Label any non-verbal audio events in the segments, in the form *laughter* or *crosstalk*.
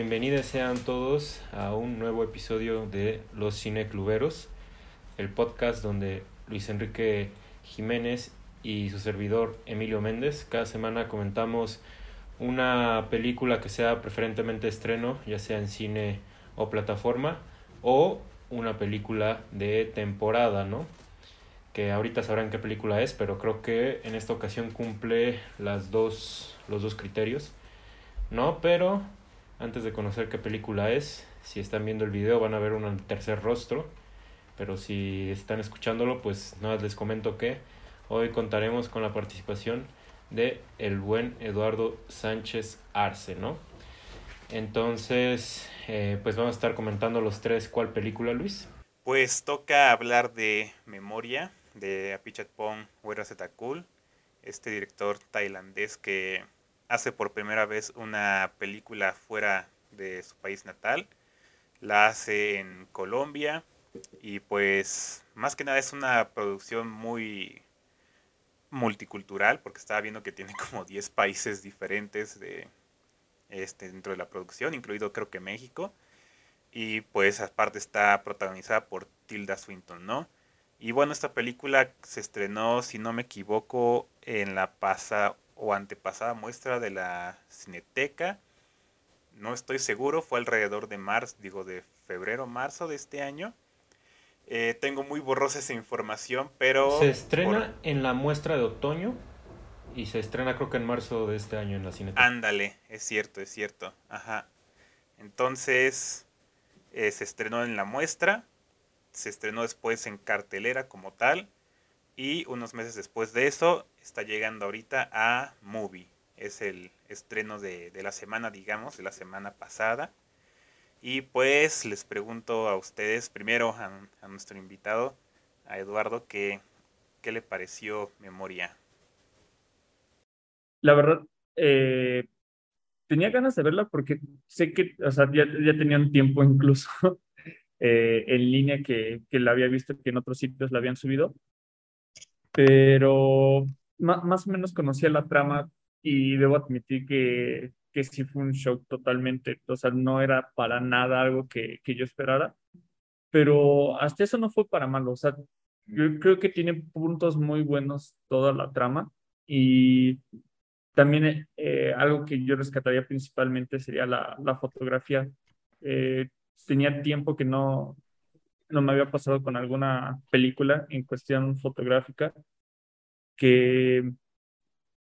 bienvenidos sean todos a un nuevo episodio de Los Cinecluberos, el podcast donde Luis Enrique Jiménez y su servidor Emilio Méndez cada semana comentamos una película que sea preferentemente estreno, ya sea en cine o plataforma, o una película de temporada, ¿no? Que ahorita sabrán qué película es, pero creo que en esta ocasión cumple las dos, los dos criterios, ¿no? Pero antes de conocer qué película es, si están viendo el video van a ver un tercer rostro, pero si están escuchándolo, pues nada, les comento que hoy contaremos con la participación de el buen Eduardo Sánchez Arce, ¿no? Entonces, eh, pues vamos a estar comentando los tres. ¿Cuál película, Luis? Pues toca hablar de Memoria, de Apichatpong Weerasetakul, este director tailandés que hace por primera vez una película fuera de su país natal. La hace en Colombia y pues más que nada es una producción muy multicultural porque estaba viendo que tiene *laughs* como 10 países diferentes de este dentro de la producción, incluido creo que México. Y pues aparte está protagonizada por Tilda Swinton, ¿no? Y bueno, esta película se estrenó, si no me equivoco, en la pasada o antepasada muestra de la Cineteca. No estoy seguro, fue alrededor de marzo, digo de febrero, marzo de este año. Eh, tengo muy borrosa esa información, pero... Se estrena en la muestra de otoño y se estrena creo que en marzo de este año en la Cineteca. Ándale, es cierto, es cierto. Ajá. Entonces, eh, se estrenó en la muestra, se estrenó después en cartelera como tal y unos meses después de eso está llegando ahorita a Movie. Es el estreno de, la semana, digamos, de la semana pasada. Y pues les pregunto a ustedes, primero a, nuestro invitado, a Eduardo, ¿qué, le pareció Memoria? La verdad, eh, tenía ganas de verla porque sé que, o sea, ya, ya tenían tiempo incluso *laughs* eh, en línea que, que la había visto que en otros sitios la habían subido pero más o menos conocía la trama y debo admitir que, que sí fue un shock totalmente, o sea, no era para nada algo que, que yo esperara, pero hasta eso no fue para malo, o sea, yo creo que tiene puntos muy buenos toda la trama y también eh, algo que yo rescataría principalmente sería la, la fotografía. Eh, tenía tiempo que no, no me había pasado con alguna película en cuestión fotográfica que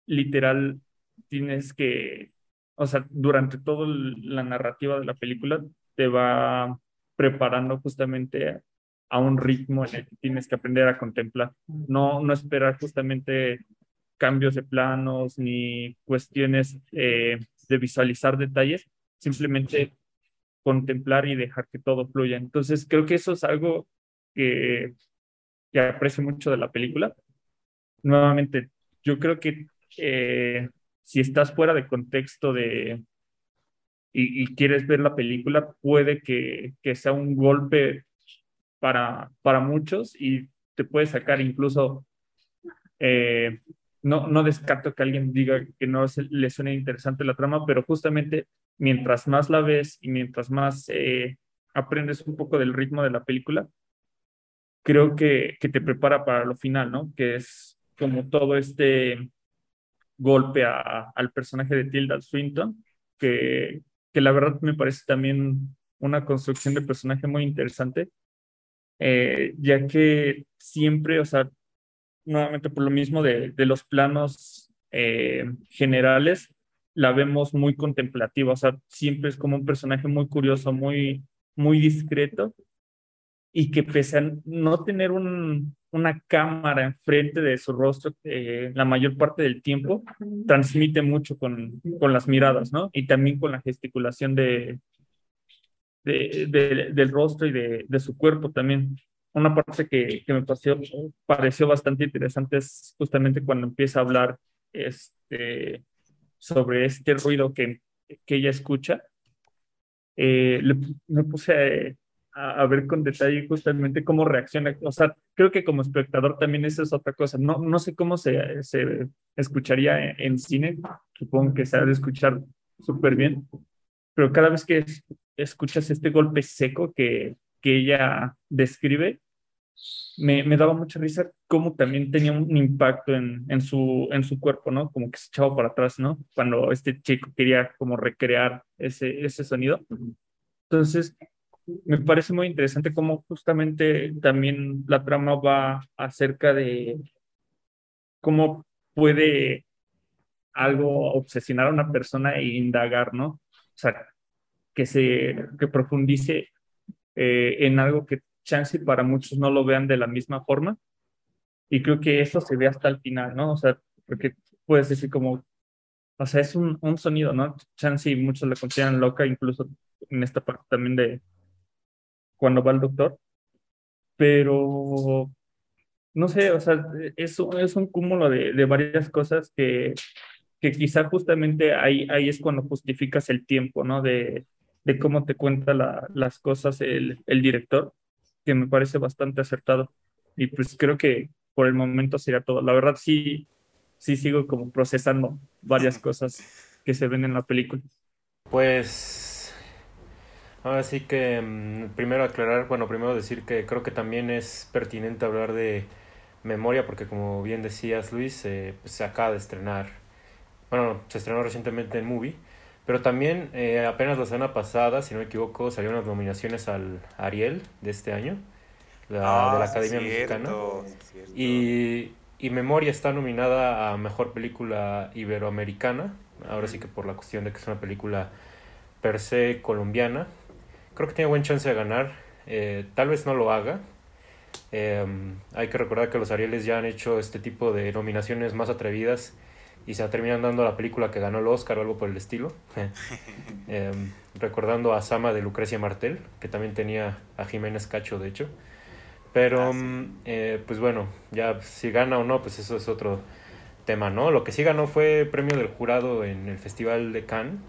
literal tienes que, o sea, durante toda la narrativa de la película te va preparando justamente a un ritmo en el que tienes que aprender a contemplar, no, no esperar justamente cambios de planos ni cuestiones eh, de visualizar detalles, simplemente contemplar y dejar que todo fluya. Entonces, creo que eso es algo que, que aprecio mucho de la película. Nuevamente, yo creo que eh, si estás fuera de contexto de y, quieres ver la película, puede que, sea un golpe para, para muchos y te puede sacar incluso eh, no, no descarto que alguien diga que no le suene interesante la trama, pero justamente mientras más la ves y mientras más eh, aprendes un poco del ritmo de la película, creo que, que te prepara para lo final, ¿no? Que es como todo este golpe a, al personaje de Tilda Swinton, que, que la verdad me parece también una construcción de personaje muy interesante, eh, ya que siempre, o sea, nuevamente por lo mismo de, de los planos eh, generales, la vemos muy contemplativa, o sea, siempre es como un personaje muy curioso, muy, muy discreto, y que pese a no tener un, una cámara enfrente de su rostro eh, la mayor parte del tiempo, transmite mucho con, con las miradas, ¿no? Y también con la gesticulación de, de, del rostro y de, de, su cuerpo también. Una parte que, que me pareció, pareció bastante interesante es justamente cuando empieza a hablar este, sobre este ruido que, que ella escucha, eh, me puse a, a, ver con detalle justamente cómo reacciona. O sea, creo que como espectador también eso es otra cosa. No, no sé cómo se, se escucharía en, en cine, supongo que se ha de escuchar súper bien, pero cada vez que escuchas este golpe seco que, que ella describe, me, me, daba mucha risa cómo también tenía un impacto en, en, su, en su cuerpo, ¿no? Como que se echaba para atrás, ¿no? Cuando este chico quería como recrear ese, ese sonido. Entonces, me parece muy interesante cómo justamente también la trama va acerca de cómo puede algo obsesionar a una persona e indagar, ¿no? O sea, que se que profundice eh, en algo que chance para muchos no lo vean de la misma forma. Y creo que eso se ve hasta el final, ¿no? O sea, porque puedes decir como, o sea, es un, un sonido, ¿no? Chance y muchos la consideran loca, incluso en esta parte también de cuando va el doctor. Pero, no sé, o sea, es, es un cúmulo de, de varias cosas que, que quizá justamente ahí, ahí es cuando justificas el tiempo, ¿no? De, de cómo te cuenta la, las cosas el, el director que me parece bastante acertado. Y pues creo que por el momento sería todo. La verdad sí, sí sigo como procesando varias cosas que se ven en la película. Pues ahora sí que mm, primero aclarar, bueno, primero decir que creo que también es pertinente hablar de memoria porque como bien decías Luis, eh, pues se acaba de estrenar, bueno, se estrenó recientemente en Movie pero también eh, apenas la semana pasada, si no me equivoco, salieron las nominaciones al Ariel de este año, la, de la ah, Academia Mexicana. Y, y, Memoria está nominada a Mejor Película Iberoamericana, ahora sí que por la cuestión de que es una película per se colombiana. Creo que tiene buen chance de ganar, eh, tal vez no lo haga. Em, hay que recordar que los Arieles ya han hecho este tipo de nominaciones más atrevidas y se terminan dando la película que ganó el Oscar o algo por el estilo. *laughs* Em, recordando a Sama de Lucrecia Martel, que también tenía a Jiménez Cacho, de hecho. Pero, ah, mm, eh, pues bueno, ya si gana o no, pues eso es otro tema, ¿no? Lo que sí ganó fue premio del jurado en el Festival de Cannes.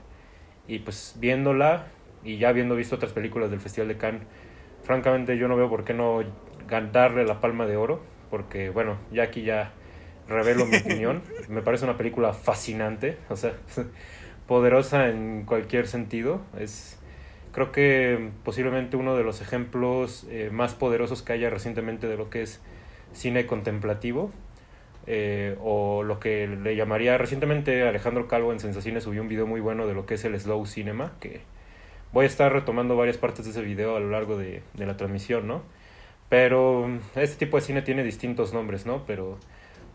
Y pues viéndola y ya habiendo visto otras películas del Festival de Cannes, francamente yo no veo por qué no darle la palma de oro, porque bueno, ya aquí ya revelo mi *laughs* opinión. Me parece una película fascinante, o sea, *laughs* poderosa en cualquier sentido. Es, creo que posiblemente uno de los ejemplos eh, más poderosos que haya recientemente de lo que es cine contemplativo. Eh, o lo que le llamaría recientemente Alejandro Calvo en Sensaciones subió un video muy bueno de lo que es el slow cinema que voy a estar retomando varias partes de ese video a lo largo de, de la transmisión, ¿no? Pero este tipo de cine tiene distintos nombres, ¿no? Pero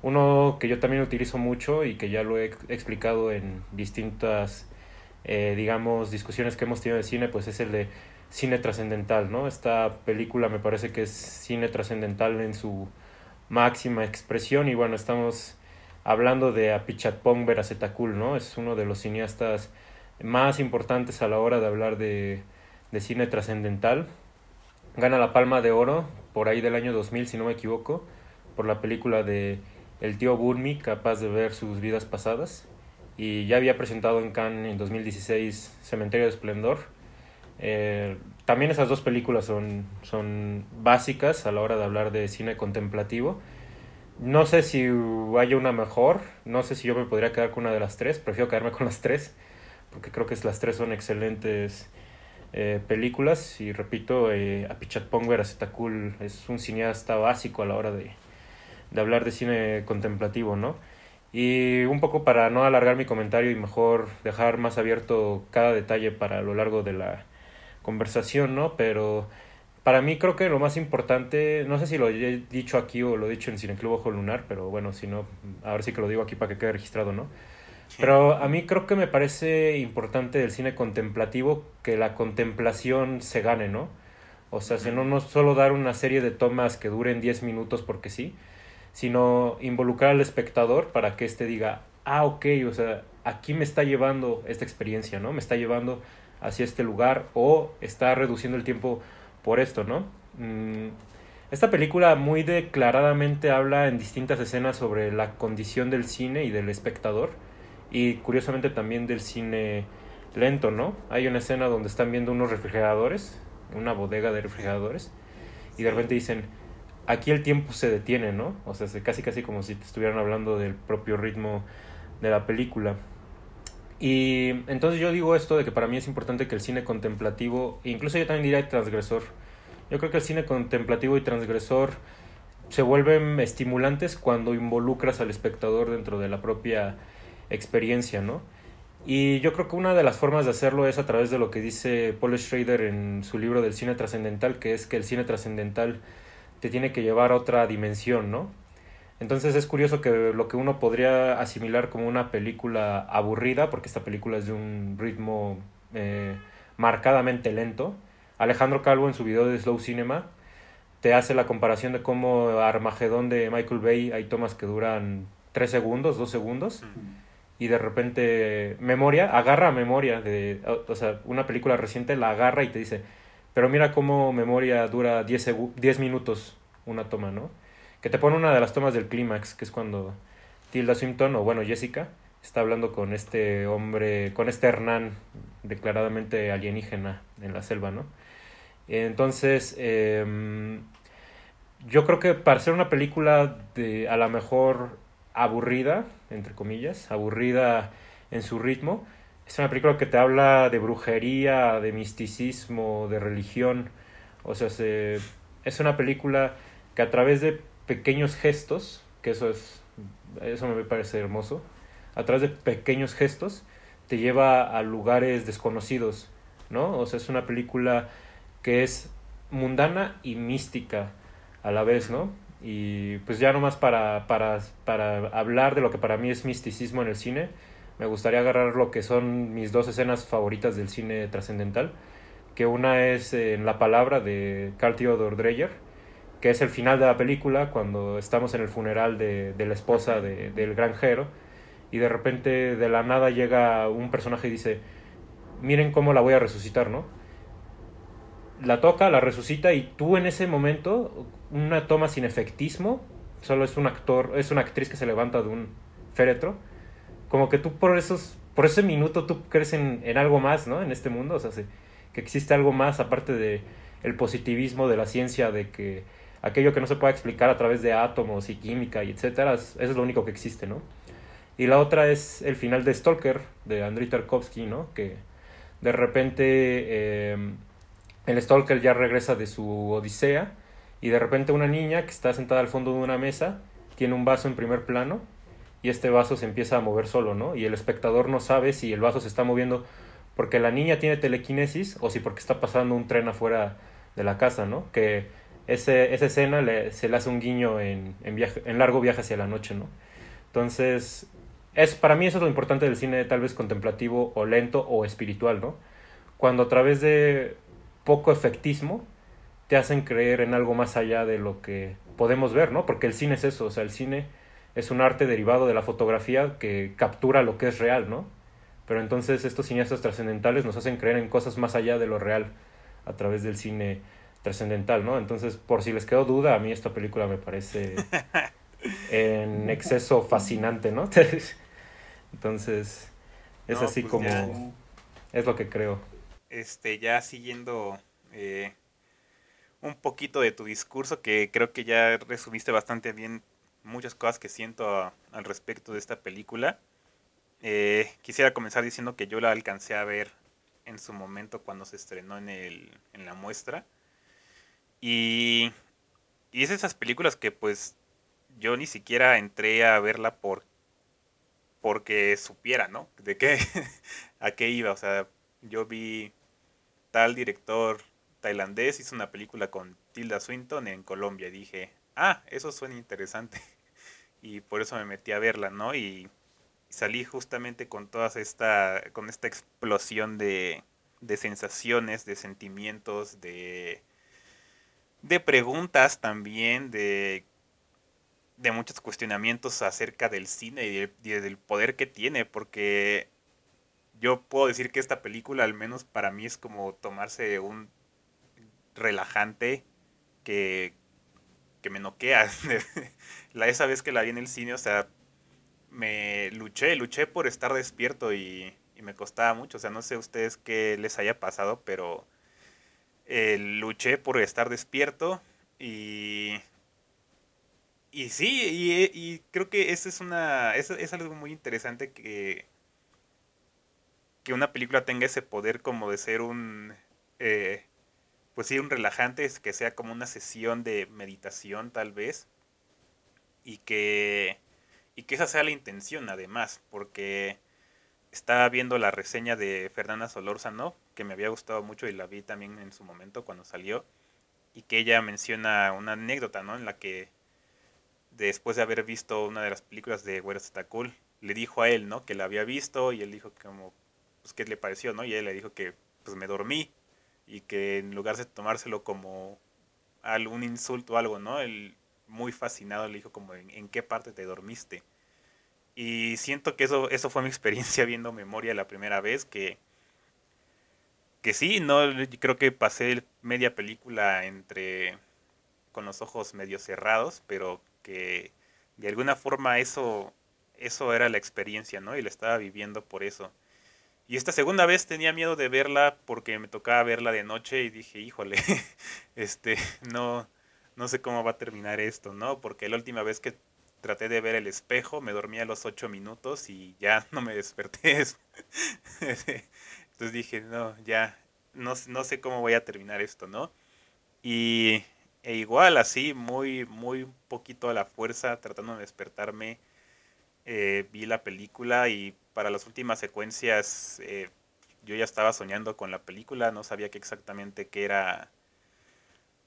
uno que yo también utilizo mucho y que ya lo he explicado en distintas, eh, digamos, discusiones que hemos tenido de cine, pues es el de cine trascendental, ¿no? Esta película me parece que es cine trascendental en su máxima expresión y bueno, estamos hablando de Apichatpong Veracetakul, ¿no? Es uno de los cineastas más importantes a la hora de hablar de, de cine trascendental. Gana la Palma de Oro por ahí del año 2000, si no me equivoco, por la película de el tío Burmi, capaz de ver sus vidas pasadas. Y ya había presentado en Cannes en 2016 Cementerio de Esplendor. Eh, también esas dos películas son, son básicas a la hora de hablar de cine contemplativo. No sé si haya una mejor, no sé si yo me podría quedar con una de las tres, prefiero quedarme con las tres, porque creo que las tres son excelentes eh, películas. Y repito, eh, Apichatpong Veracetakul es un cineasta básico a la hora de, de hablar de cine contemplativo, ¿no? Y un poco para no alargar mi comentario y mejor dejar más abierto cada detalle para lo largo de la conversación, ¿no? Pero para mí creo que lo más importante, no sé si lo he dicho aquí o lo he dicho en Cineclub Ojo Lunar, pero bueno, si no, ahora sí que lo digo aquí para que quede registrado, ¿no? Pero a mí creo que me parece importante del cine contemplativo que la contemplación se gane, ¿no? O sea, si no, no solo dar una serie de tomas que duren 10 minutos porque sí, sino involucrar al espectador para que éste diga, ah, ok, o sea, aquí me está llevando esta experiencia, ¿no? Me está llevando hacia este lugar o está reduciendo el tiempo por esto, ¿no? Mm, esta película muy declaradamente habla en distintas escenas sobre la condición del cine y del espectador y curiosamente también del cine lento, ¿no? Hay una escena donde están viendo unos refrigeradores, una bodega de refrigeradores y de repente dicen, aquí el tiempo se detiene, ¿no? O sea, casi casi como si te estuvieran hablando del propio ritmo de la película. Y entonces yo digo esto de que para mí es importante que el cine contemplativo, incluso yo también diría transgresor, yo creo que el cine contemplativo y transgresor se vuelven estimulantes cuando involucras al espectador dentro de la propia experiencia, ¿no? Y yo creo que una de las formas de hacerlo es a través de lo que dice Paul Schrader en su libro del cine trascendental, que es que el cine trascendental te tiene que llevar a otra dimensión, ¿no? Entonces es curioso que lo que uno podría asimilar como una película aburrida, porque esta película es de un ritmo eh, marcadamente lento, Alejandro Calvo en su video de Slow Cinema te hace la comparación de cómo Armagedón de Michael Bay hay tomas que duran 3 segundos, 2 segundos y de repente memoria, agarra memoria de, o sea, una película reciente la agarra y te dice, pero mira cómo memoria dura 10, 10 minutos una toma, ¿no? Que te pone una de las tomas del clímax, que es cuando Tilda Swinton, o bueno, Jessica, está hablando con este hombre, con este Hernán, declaradamente alienígena en la selva, ¿no? Entonces, em, yo creo que para ser una película de a lo mejor aburrida, entre comillas, aburrida en su ritmo. Es una película que te habla de brujería, de misticismo, de religión. O sea, se, es una película que a través de pequeños gestos, que eso es eso me parece hermoso, a través de pequeños gestos te lleva a lugares desconocidos, ¿no? O sea, es una película que es mundana y mística a la vez, ¿no? Y pues ya nomás para, para, para hablar de lo que para mí es misticismo en el cine, me gustaría agarrar lo que son mis dos escenas favoritas del cine trascendental, que una es en La Palabra de Carl Theodor Dreyer, que es el final de la película, cuando estamos en el funeral de, de la esposa de, del granjero, y de repente de la nada llega un personaje y dice, miren cómo la voy a resucitar, ¿no? La toca, la resucita y tú en ese momento, una toma sin efectismo, solo es un actor, es una actriz que se levanta de un féretro, como que tú por esos, por ese minuto tú crees en, en algo más, ¿no? En este mundo, o sea, que existe algo más aparte de el positivismo de la ciencia, de que aquello que no se puede explicar a través de átomos y química y etcétera, eso es lo único que existe, ¿no? Y la otra es el final de Stalker, de Andrei Tarkovsky, ¿no? Que de repente... Eh, el Stalker ya regresa de su odisea y de repente una niña que está sentada al fondo de una mesa tiene un vaso en primer plano y este vaso se empieza a mover solo, ¿no? Y el espectador no sabe si el vaso se está moviendo porque la niña tiene telequinesis o si porque está pasando un tren afuera de la casa, ¿no? Que ese, esa escena le, se le hace un guiño en, en, viaje, en largo viaje hacia la noche, ¿no? Entonces, es, para mí eso es lo importante del cine tal vez contemplativo o lento o espiritual, ¿no? Cuando a través de poco efectismo te hacen creer en algo más allá de lo que podemos ver, ¿no? Porque el cine es eso, o sea, el cine es un arte derivado de la fotografía que captura lo que es real, ¿no? Pero entonces estos cineastas trascendentales nos hacen creer en cosas más allá de lo real a través del cine trascendental, ¿no? Entonces, por si les quedó duda, a mí esta película me parece *laughs* en exceso fascinante, ¿no? *laughs* Entonces, es así pues como... Es lo que creo este, ya siguiendo eh, un poquito de tu discurso, que creo que ya resumiste bastante bien muchas cosas que siento al respecto de esta película. Eh, quisiera comenzar diciendo que yo la alcancé a ver en su momento cuando se estrenó en, el, en la muestra. Y, y es esas películas que pues yo ni siquiera entré a verla por porque supiera, ¿no? De qué, *laughs* a qué iba. O sea, yo vi tal director tailandés hizo una película con Tilda Swinton en Colombia. Y dije, ah, eso suena interesante. *laughs* Y por eso me metí a verla, ¿no? Y salí justamente con toda esta, con esta explosión de, de sensaciones, de sentimientos, de, de preguntas también, de, de muchos cuestionamientos acerca del cine y, y del poder que tiene, porque yo puedo decir que esta película, al menos para mí, es como tomarse un relajante que, que me noquea. *laughs* la esa vez que la vi en el cine, o sea, me luché, luché por estar despierto y, y me costaba mucho. O sea, no sé ustedes qué les haya pasado, pero eh, luché por estar despierto y y sí, y, y, creo que eso es una. Es algo muy interesante que, que una película tenga ese poder como de ser un, eh, pues sí, un relajante, que sea como una sesión de meditación tal vez, y que, y que esa sea la intención además, porque estaba viendo la reseña de Fernanda Solórzano, que me había gustado mucho y la vi también en su momento cuando salió, y que ella menciona una anécdota, ¿no? En la que después de haber visto una de las películas de Cool, le dijo a él, ¿no? Que la había visto y él dijo como, pues, ¿qué le pareció, no? Y él le dijo que, pues, me dormí y que en lugar de tomárselo como algún insulto o algo, ¿no? Él muy fascinado le dijo como, ¿en, qué parte te dormiste? Y siento que eso, eso fue mi *laughs* experiencia viendo Memoria la primera vez, que, que sí, no, creo que pasé media película entre con los ojos medio cerrados, pero que de alguna forma eso, eso era la experiencia, ¿no? Y la estaba viviendo por eso. Y esta segunda vez tenía miedo de verla porque me tocaba verla de noche y dije, híjole, *laughs* este, no, no sé cómo va a terminar esto, ¿no? Porque la última vez que traté de ver el espejo me dormí a los ocho minutos y ya *laughs* no me desperté. *laughs* Entonces dije, no, ya, no, no sé cómo voy a terminar esto, ¿no? Y e igual, así, muy, muy poquito a la fuerza, tratando de despertarme, eh, vi la película y para las últimas secuencias eh, yo ya estaba soñando con la película, no sabía que exactamente qué era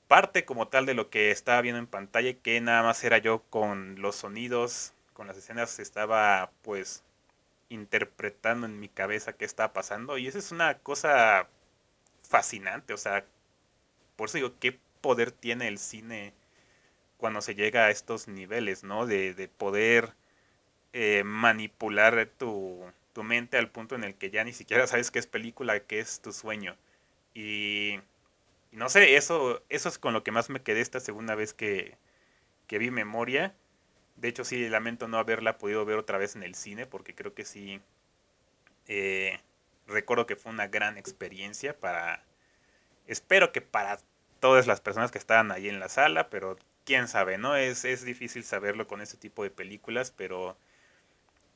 parte como tal de lo que estaba viendo en pantalla, que nada más era yo con los sonidos, con las escenas, estaba pues interpretando en mi cabeza qué estaba pasando y esa es una cosa fascinante, o sea, por eso digo, qué poder tiene el cine cuando se llega a estos niveles, ¿no? De, de poder eh, manipular tu, tu, mente al punto en el que ya ni siquiera sabes qué es película, qué es tu sueño. Y, no sé, eso, eso es con lo que más me quedé esta segunda vez que, que vi Memoria. De hecho, sí, lamento no haberla podido ver otra vez en el cine, porque creo que sí, eh, recuerdo que fue una gran experiencia para, espero que para todas las personas que estaban ahí en la sala, pero quién sabe, ¿no? Es, es difícil saberlo con este tipo de películas, pero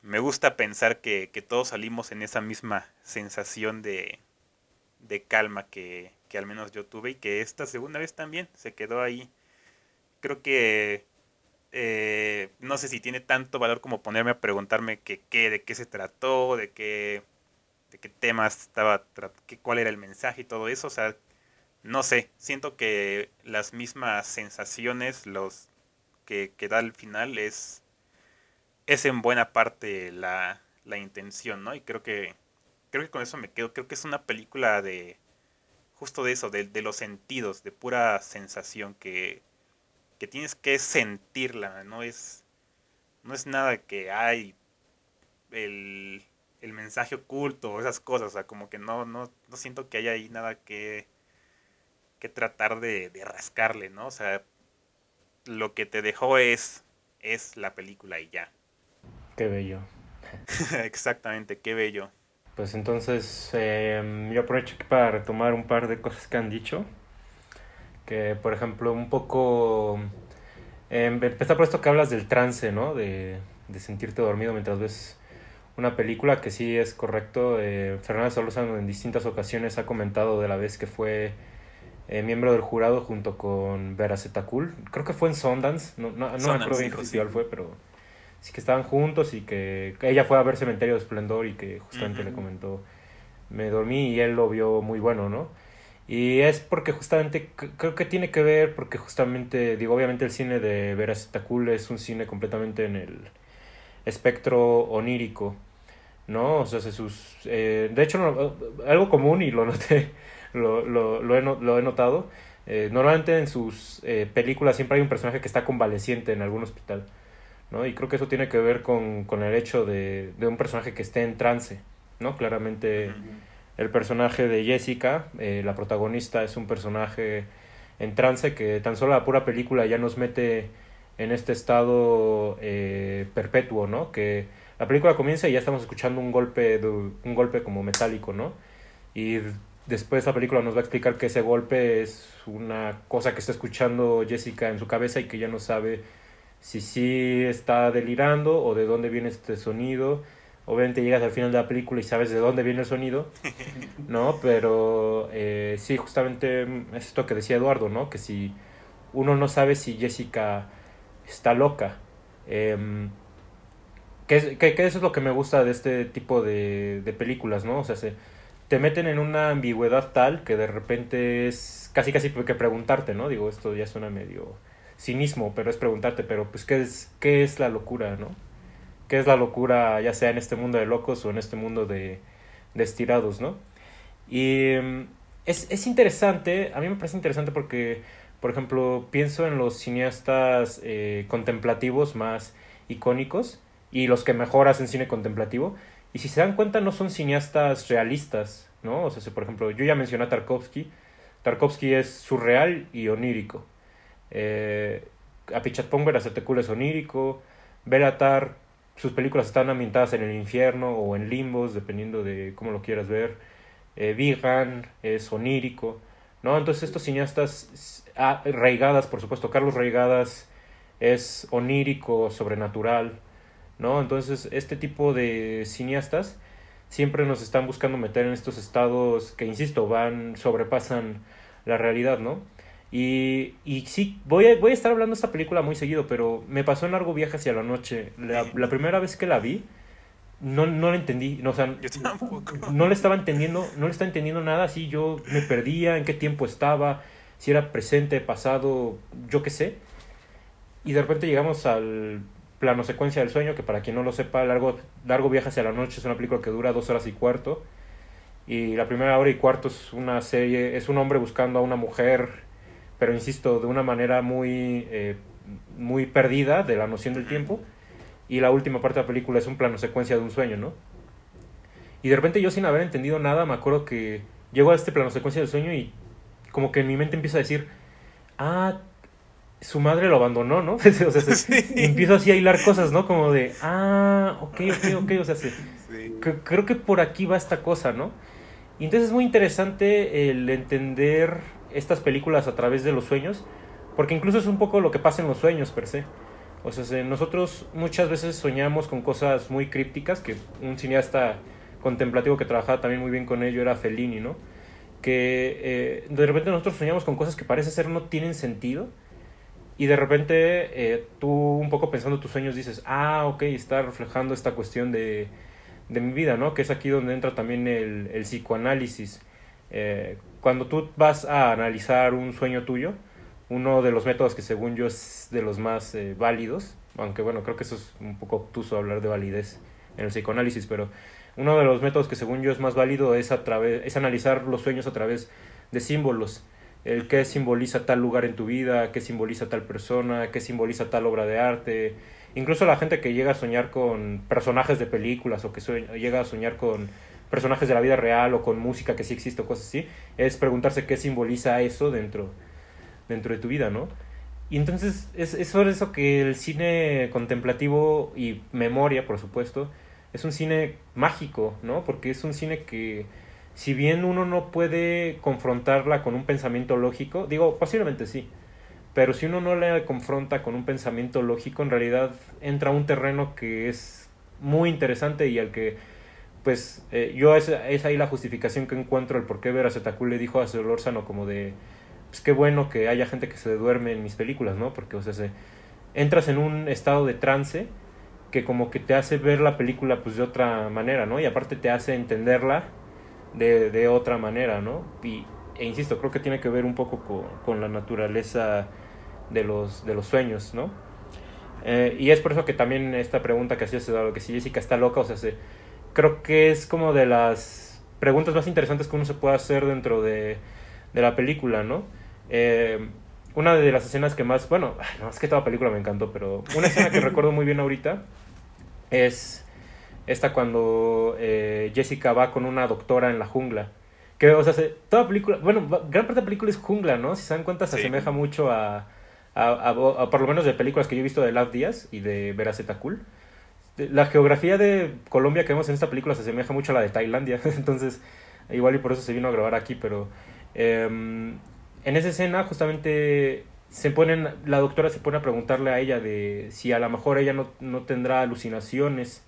me gusta pensar que, todos salimos en esa misma sensación de, de calma que, que, al menos yo tuve y que esta segunda vez también se quedó ahí. Creo que eh, no sé si tiene tanto valor como ponerme a preguntarme que, qué, de qué se trató, de qué, de qué temas estaba, qué, cuál era el mensaje y todo eso. O sea, no sé, siento que las mismas sensaciones los que, que da al final es es en buena parte la, la intención, ¿no? Y creo que, creo que con eso me quedo. Creo que es una película de, justo de eso, de, de los sentidos, de pura sensación que, que tienes que sentirla, no es, no es nada que hay el, el mensaje oculto, esas cosas, o sea, como que no, no, no siento que haya ahí nada que, que tratar de, de rascarle, ¿no? O sea, lo que te dejó es, es la película y ya. Qué bello. *laughs* Exactamente, qué bello. Pues entonces em, yo aprovecho para retomar un par de cosas que han dicho. Que por ejemplo un poco... Eh, empezar por esto que hablas del trance, ¿no? De, de, sentirte dormido mientras ves una película, que sí es correcto. Eh, Fernanda Solórzano en distintas ocasiones ha comentado de la vez que fue eh, miembro del jurado junto con Vera Zetacul. Creo que fue en Sundance, no, no, no me acuerdo bien qué festival fue, pero que estaban juntos y que, ella fue a ver Cementerio de Esplendor y que justamente le comentó, me dormí y él lo vio muy bueno, ¿no? Y es porque justamente, creo que tiene que ver, porque justamente, digo, obviamente el cine de Vera Cool es un cine completamente en el espectro onírico, ¿no? O sea, sus... Eh, de hecho, algo común y lo noté, *laughs* lo, lo, lo, he, lo he notado, eh, normalmente en sus eh, películas siempre hay un personaje que está convaleciente en algún hospital. ¿No? Y creo que eso tiene que ver con, con el hecho de, de, un personaje que esté en trance, ¿no? Claramente el personaje de Jessica, eh, la protagonista, es un personaje en trance que tan solo la pura película ya nos mete en este estado eh, perpetuo, ¿no? Que la película comienza y ya estamos escuchando un golpe, de, un golpe como metálico, ¿no? Y después la película nos va a explicar que ese golpe es una cosa que está escuchando Jessica en su cabeza y que ya no sabe si sí está delirando o de dónde viene este sonido obviamente llegas al final de la película y sabes de dónde viene el sonido, *laughs* ¿no? Pero eh, sí, justamente es esto que decía Eduardo, ¿no? Que si uno no sabe si Jessica está loca. Eh, que, que, eso es lo que me gusta de este tipo de, de películas, ¿no? O sea, se, te meten en una ambigüedad tal que de repente es casi casi que preguntarte, ¿no? Digo, esto ya suena medio cinismo, pero es preguntarte, pero pues ¿qué es, qué es la locura, ¿no? ¿Qué es la locura ya sea en este mundo de locos o en este mundo de, de estirados, ¿no? Y mm, es, es interesante, a mí me parece interesante porque, por ejemplo, pienso en los cineastas eh, contemplativos más icónicos y los que mejor hacen cine contemplativo. Y si se dan cuenta, no son cineastas realistas, ¿no? O sea, si, por ejemplo, yo ya mencioné a Tarkovsky. Tarkovsky es surreal y onírico. Eh, Apichatpong Verasetekul es onírico. Belatar, sus películas están ambientadas en el infierno o en limbos, dependiendo de cómo lo quieras ver. Eh, Vigan es onírico, ¿no? Entonces estos cineastas, ah, Reigadas, por supuesto, Carlos Reigadas es onírico, sobrenatural. ¿no? Entonces, este tipo de cineastas siempre nos están buscando meter en estos estados que, insisto, van, sobrepasan la realidad, ¿no? Y, y sí, voy a, voy a estar hablando de esta película muy seguido, pero me pasó en largo viaje hacia la noche. La, la primera vez que la vi, no, no la entendí, no, o sea, no le estaba entendiendo, no le estaba entendiendo nada, así yo me perdía en qué tiempo estaba, si era presente, pasado, yo qué sé. Y de repente llegamos al plano secuencia del sueño, que para quien no lo sepa, Largo, Largo Viaje hacia la Noche es una película que dura dos horas y cuarto. Y la primera hora y cuarto es una serie, es un hombre buscando a una mujer, pero insisto, de una manera muy, eh, muy perdida de la noción del tiempo. Y la última parte de la película es un plano secuencia de un sueño, ¿no? Y de repente yo sin haber entendido nada, me acuerdo que llego a este plano secuencia del sueño y como que en mi mente empieza a decir, ah, su madre lo abandonó, ¿no? *laughs* o sea, empiezo así a hilar cosas, ¿no? Como de, ah, ok, ok, ok, o sea, creo que por aquí va esta cosa, ¿no? Y entonces es muy interesante el entender estas películas a través de los sueños, porque incluso es un poco lo que pasa en los sueños per se. O sea, nosotros muchas veces soñamos con cosas muy crípticas, que un cineasta contemplativo que trabajaba también muy bien con ello era Fellini, ¿no? Que eh, de repente nosotros soñamos con cosas que parece ser no tienen sentido, y de repente eh, tú un poco pensando tus sueños dices, ah, ok, está reflejando esta cuestión de, de mi vida, ¿no? Que es aquí donde entra también el, el psicoanálisis. Eh, cuando tú vas a analizar un sueño tuyo, uno de los métodos que según yo es de los más eh, válidos, aunque bueno, creo que eso es un poco obtuso hablar de validez en el psicoanálisis, pero uno de los métodos que según yo es más válido es, a través, es analizar los sueños a través de símbolos el qué simboliza tal lugar en tu vida, qué simboliza tal persona, qué simboliza tal obra de arte. Incluso la gente que llega a soñar con personajes de películas o que llega a soñar con personajes de la vida real o con música que sí existe o cosas así, es preguntarse qué simboliza eso dentro, dentro de tu vida, ¿no? Y entonces es, es por eso que el cine contemplativo y memoria, por supuesto, es un cine mágico, ¿no? Porque es un cine que si bien uno no puede confrontarla con un pensamiento lógico, digo, posiblemente sí, pero si uno no la confronta con un pensamiento lógico, en realidad entra a un terreno que es muy interesante y al que, pues, eh, yo es, es, ahí la justificación que encuentro el por qué Vera Zetacul le dijo a Solórzano como de, pues qué bueno que haya gente que se duerme en mis películas, ¿no? Porque, o sea, se, entras en un estado de trance que como que te hace ver la película pues de otra manera, ¿no? Y aparte te hace entenderla de, de otra manera, ¿no? Y, e insisto, creo que tiene que ver un poco con, con la naturaleza de los, de los sueños, ¿no? Eh, y es por eso que también esta pregunta que hacías, que si Jessica está loca, o sea, se, creo que es como de las preguntas más interesantes que uno se puede hacer dentro de, de la película, ¿no? Eh, una de las escenas que más, bueno, no es que toda película me encantó, pero una escena que *laughs* recuerdo muy bien ahorita es esta cuando eh, Jessica va con una doctora en la jungla. Que, o sea, toda película, bueno, gran parte de la película es jungla, ¿no? Si se dan cuenta, se asemeja mucho a, a, por lo menos de películas que yo he visto de Love Díaz y de Veraceta Cool. La geografía de Colombia que vemos en esta película se asemeja mucho a la de Tailandia, *laughs* entonces igual y por eso se vino a grabar aquí, pero em, en esa escena justamente se ponen, la doctora se pone a preguntarle a ella de si a lo mejor ella no, no tendrá alucinaciones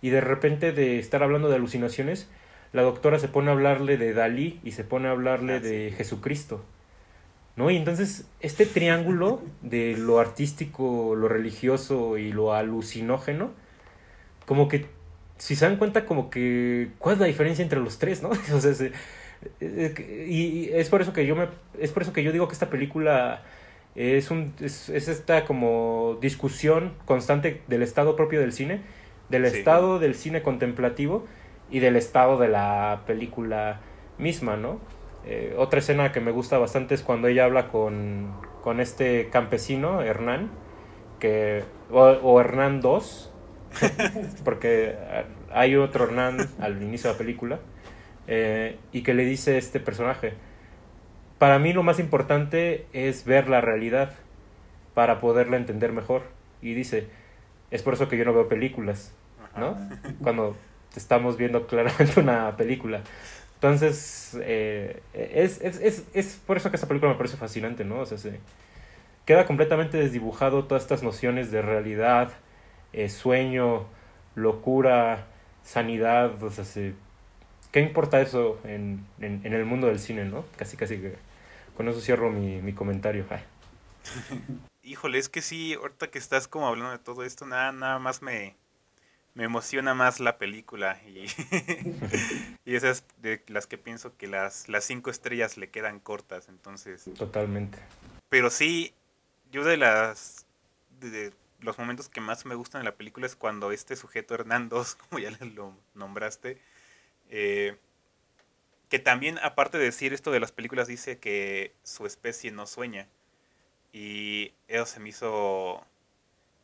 y de repente de estar hablando de alucinaciones, la doctora se pone a hablarle de Dalí y se pone a hablarle Ah, de Jesucristo. ¿No? Y entonces este triángulo de lo artístico, lo religioso y lo alucinógeno, como que, si se dan cuenta, como que, ¿cuál es la diferencia entre los tres, no? *laughs* O sea, se- y y es por eso que yo me, es por eso que yo digo que esta película es un, es, es esta como discusión constante del estado propio del cine, del Sí. estado del cine contemplativo y del estado de la película misma, ¿no? Eh, otra escena que me gusta bastante es cuando ella habla con, con este campesino, Hernán, que, o, o Hernán 2, *laughs* porque hay otro Hernán al inicio de la película, eh, y que le dice este personaje, para mí lo más importante es ver la realidad para poderla entender mejor. Y dice, es por eso que yo no veo películas. ¿no? Cuando estamos viendo claramente una película. Entonces, eh, es, es, es, es por eso que esta película me parece fascinante, ¿no? O sea, se queda completamente desdibujado todas estas nociones de realidad, eh, sueño, locura, sanidad, o sea, se- ¿qué importa eso en, en, en el mundo del cine, no? Casi, casi que con eso cierro mi, mi comentario. *laughs* Híjole, es que sí, ahorita que estás como hablando de todo esto, nada, nada más me, me emociona más la película. Y, *laughs* y esas de las que pienso que las, las cinco estrellas le quedan cortas, entonces. Totalmente. Pero sí, yo de las de, de los momentos que más me gustan en la película es cuando este sujeto Hernandos, *laughs* como ya lo nombraste, eh, que también aparte de decir esto de las películas dice que su especie no sueña. Y eso se me hizo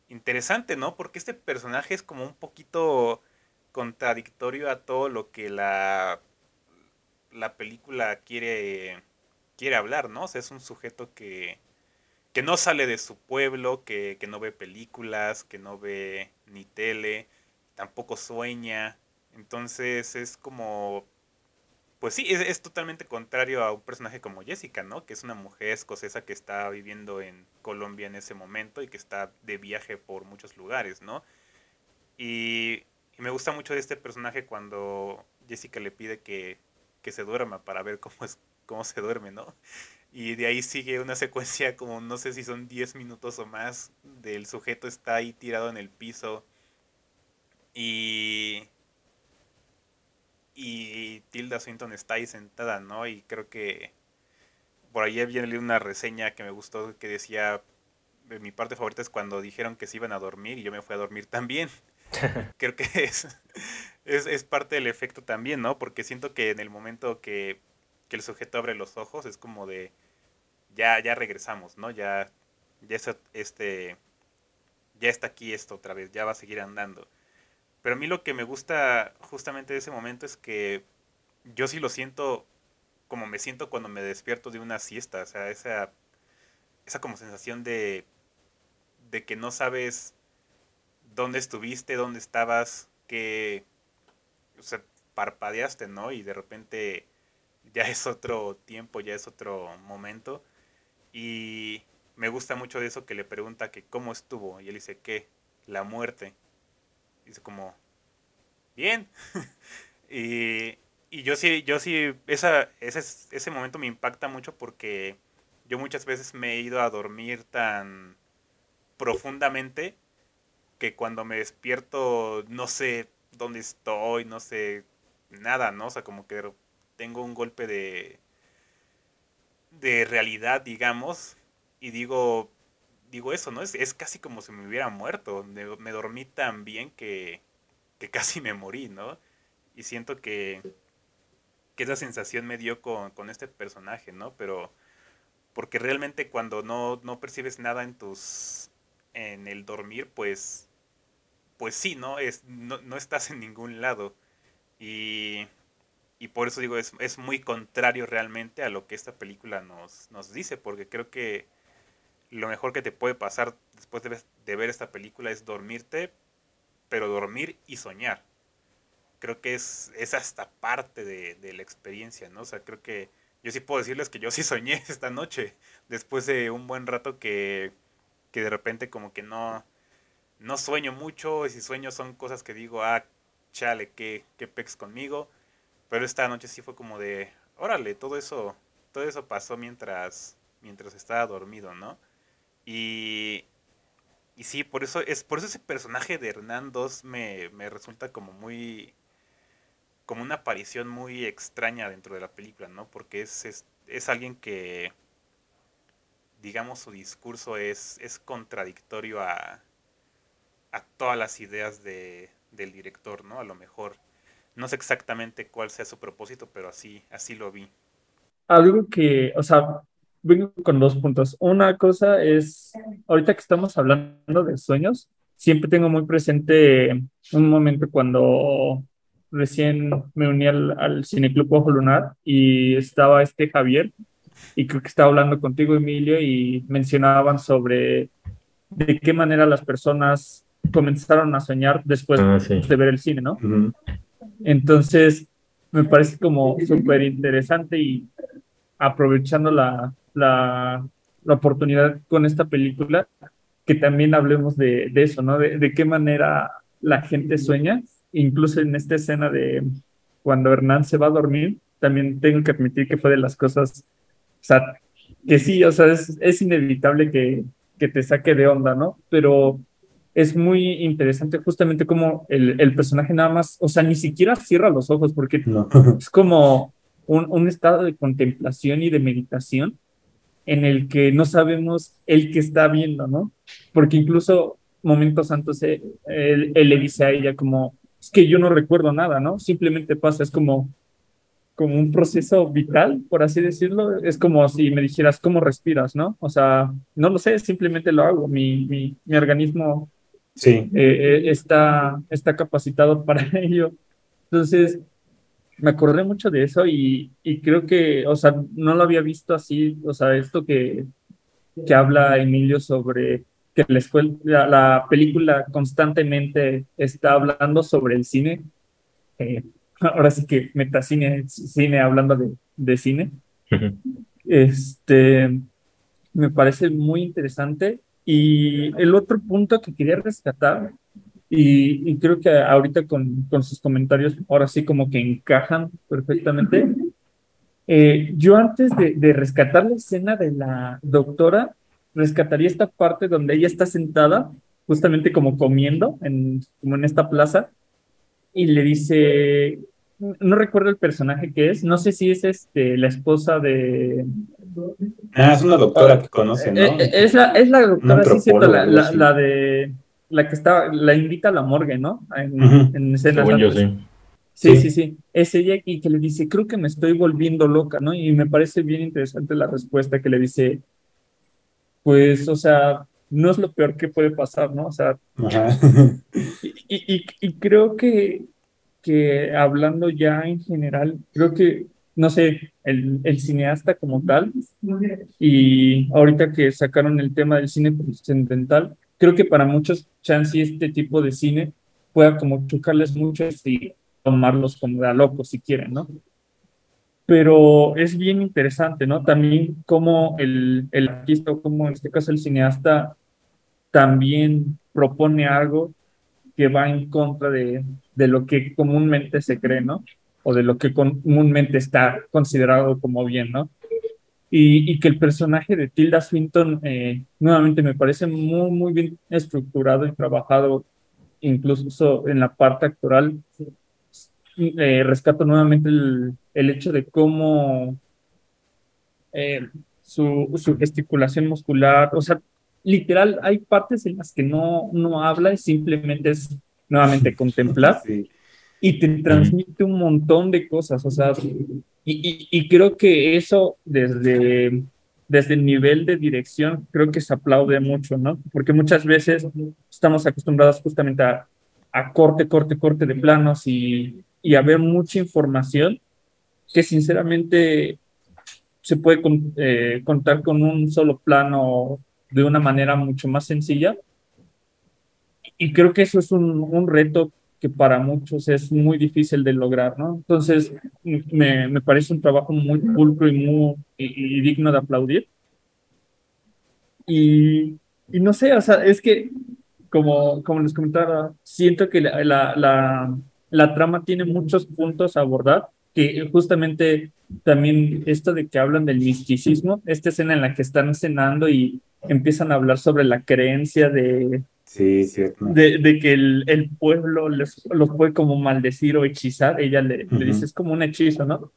interesante, ¿no? Porque este personaje es como un poquito contradictorio a todo lo que la, la película quiere, quiere hablar, ¿no? O sea, es un sujeto que, que no sale de su pueblo, que, que no ve películas, que no ve ni tele, tampoco sueña. Entonces es como pues sí, es, es totalmente contrario a un personaje como Jessica, ¿no? Que es una mujer escocesa que está viviendo en Colombia en ese momento y que está de viaje por muchos lugares, ¿no? Y, me gusta mucho de este personaje cuando Jessica le pide que, que se duerma para ver cómo, es, cómo se duerme, ¿no? Y de ahí sigue una secuencia como no sé si son 10 minutos o más del sujeto está ahí tirado en el piso y y Tilda Swinton está ahí sentada, ¿no? Y creo que por ahí había leído una reseña que me gustó que decía, "Eh, mi parte favorita es cuando dijeron que se iban a dormir y yo me fui a dormir también. *laughs* creo que es, es, es parte del efecto también, ¿no? Porque siento que en el momento que, que el sujeto abre los ojos es como de, ya, ya regresamos, ¿no? Ya, ya, es, este, ya está aquí esto otra vez, ya va a seguir andando. Pero a mí lo que me gusta justamente de ese momento es que yo sí lo siento como me siento cuando me despierto de una siesta. O sea, esa, esa como sensación de, de que no sabes dónde estuviste, dónde estabas, que, o sea, parpadeaste, ¿no? Y de repente ya es otro tiempo, ya es otro momento. Y me gusta mucho de eso que le pregunta que cómo estuvo. Y él dice, ¿qué? La muerte dice como, bien. *laughs* y, y yo sí, yo sí, esa, ese, ese momento me impacta mucho porque yo muchas veces me he ido a dormir tan profundamente que cuando me despierto no sé dónde estoy, no sé nada, ¿no? O sea, como que tengo un golpe de, de realidad, digamos, y digo, digo eso, ¿no? Es, es casi como si me hubiera muerto. Me, dormí tan bien que, que, *laughs* casi me morí, ¿no? Y siento que, que esa sensación me dio con, con, este personaje, ¿no? Pero porque realmente cuando no, no percibes nada en tus en el dormir, pues pues sí, ¿no? Es, no, no estás en ningún lado. Y, y por eso digo, es, es muy contrario realmente a lo que esta película nos, nos dice, porque creo que lo mejor que te puede pasar después de, ver esta película es dormirte, pero dormir y soñar. Creo que es, es hasta parte de, de, la experiencia, ¿no? O sea, creo que yo sí puedo decirles que yo sí soñé *laughs* esta noche, después de un buen rato que, que de repente como que no, no sueño mucho, y si sueño son cosas que digo, ah, chale, qué, qué pex conmigo. Pero esta noche sí fue como de, órale, todo eso, todo eso pasó mientras, mientras estaba dormido, ¿no? Y, y sí, por eso, es, por eso ese personaje de Hernán 2 me, me resulta como muy, como una aparición muy extraña dentro de la película, ¿no? Porque es, es, es alguien que, digamos, su discurso es, es contradictorio a, a todas las ideas de, del director, ¿no? A lo mejor. No sé exactamente cuál sea su propósito, pero así, así lo vi. Algo que, o sea, vengo con dos puntos. Una cosa es, ahorita que estamos hablando de sueños, siempre tengo muy presente un momento cuando recién me uní al, al Cineclub Ojo Lunar y estaba este Javier y creo que estaba hablando contigo, Emilio, y mencionaban sobre de qué manera las personas comenzaron a soñar después Ah, sí. de ver el cine, ¿no? Ujú. Entonces, me parece como súper interesante y aprovechando la, la, la oportunidad con esta película, que también hablemos de, de eso, ¿no? De, de qué manera la gente sueña, incluso en esta escena de cuando Hernán se va a dormir, también tengo que admitir que fue de las cosas, o sea, que sí, o sea, es, es inevitable que, que te saque de onda, ¿no? Pero es muy interesante justamente como el, el personaje nada más, o sea, ni siquiera cierra los ojos porque No. es como un, un estado de contemplación y de meditación en el que no sabemos el que está viendo, ¿no? Porque incluso momentos antes eh, él, él le dice a ella como, es que yo no recuerdo nada, ¿no? Simplemente pasa, es como, como un proceso vital, por así decirlo. Es como si me dijeras, ¿cómo respiras, no? O sea, no lo sé, simplemente lo hago. Mi, mi, mi organismo Sí. eh, eh, está, está capacitado *laughs* para ello. Entonces, me acordé mucho de eso y, y creo que, o sea, no lo había visto así, o sea, esto que, que habla Emilio sobre que la, escuela, la, la película constantemente está hablando sobre el cine. Eh, ahora sí que metacine, cine hablando de, de cine. Este, me parece muy interesante. Y el otro punto que quería rescatar, y, y creo que ahorita con, con sus comentarios, ahora sí como que encajan perfectamente. Eh, yo antes de, de rescatar la escena de la doctora, rescataría esta parte donde ella está sentada, justamente como comiendo, en, como en esta plaza, y le dice, no recuerdo el personaje que es, no sé si es este, la esposa de, Ah, es una doctora que conoce, ¿no? eh, eh, Es la, es la doctora, sí, cierto, la, la de la que está, la invita a la morgue, ¿no? En, Ujú. en escenas Según yo, antes. sí. Sí, Sí. sí, sí. Es ella y que le dice, creo que me estoy volviendo loca, ¿no? Y me parece bien interesante la respuesta que le dice, pues, o sea, no es lo peor que puede pasar, ¿no? O sea, Ajá. y, y, y creo que, que hablando ya en general, creo que, no sé, el, el cineasta como tal, y ahorita que sacaron el tema del cine trascendental, creo que para muchos chance este tipo de cine pueda como chocarles mucho y tomarlos como de a locos si quieren, ¿no? Pero es bien interesante, ¿no? También como el, el artista, como en este caso el cineasta, también propone algo que va en contra de, de lo que comúnmente se cree, ¿no? O de lo que comúnmente está considerado como bien, ¿no? Y, y que el personaje de Tilda Swinton, eh, nuevamente, me parece muy, muy bien estructurado y trabajado, incluso en la parte actoral. Eh, rescato nuevamente el, el hecho de cómo eh, su, su gesticulación muscular, o sea, literal, hay partes en las que no, no habla y simplemente es nuevamente contemplar Sí. y te transmite un montón de cosas, o sea, y, y, y creo que eso desde, desde el nivel de dirección, creo que se aplaude mucho, ¿no? Porque muchas veces estamos acostumbrados justamente a, a corte, corte, corte de planos y, y a ver mucha información que sinceramente se puede con- eh, contar con un solo plano de una manera mucho más sencilla. Y creo que eso es un, un reto que para muchos es muy difícil de lograr, ¿no? Entonces, me, me parece un trabajo muy pulcro y, muy, y, digno de aplaudir. Y, y no sé, o sea, es que, como, como les comentaba, siento que la, la, la, la trama tiene muchos puntos a abordar, que justamente también esto de que hablan del misticismo, esta escena en la que están cenando y empiezan a hablar sobre la creencia de, Sí, cierto. de, de que el, el pueblo les, los puede como maldecir o hechizar, ella le, le Ujú. dice, es como un hechizo, ¿no?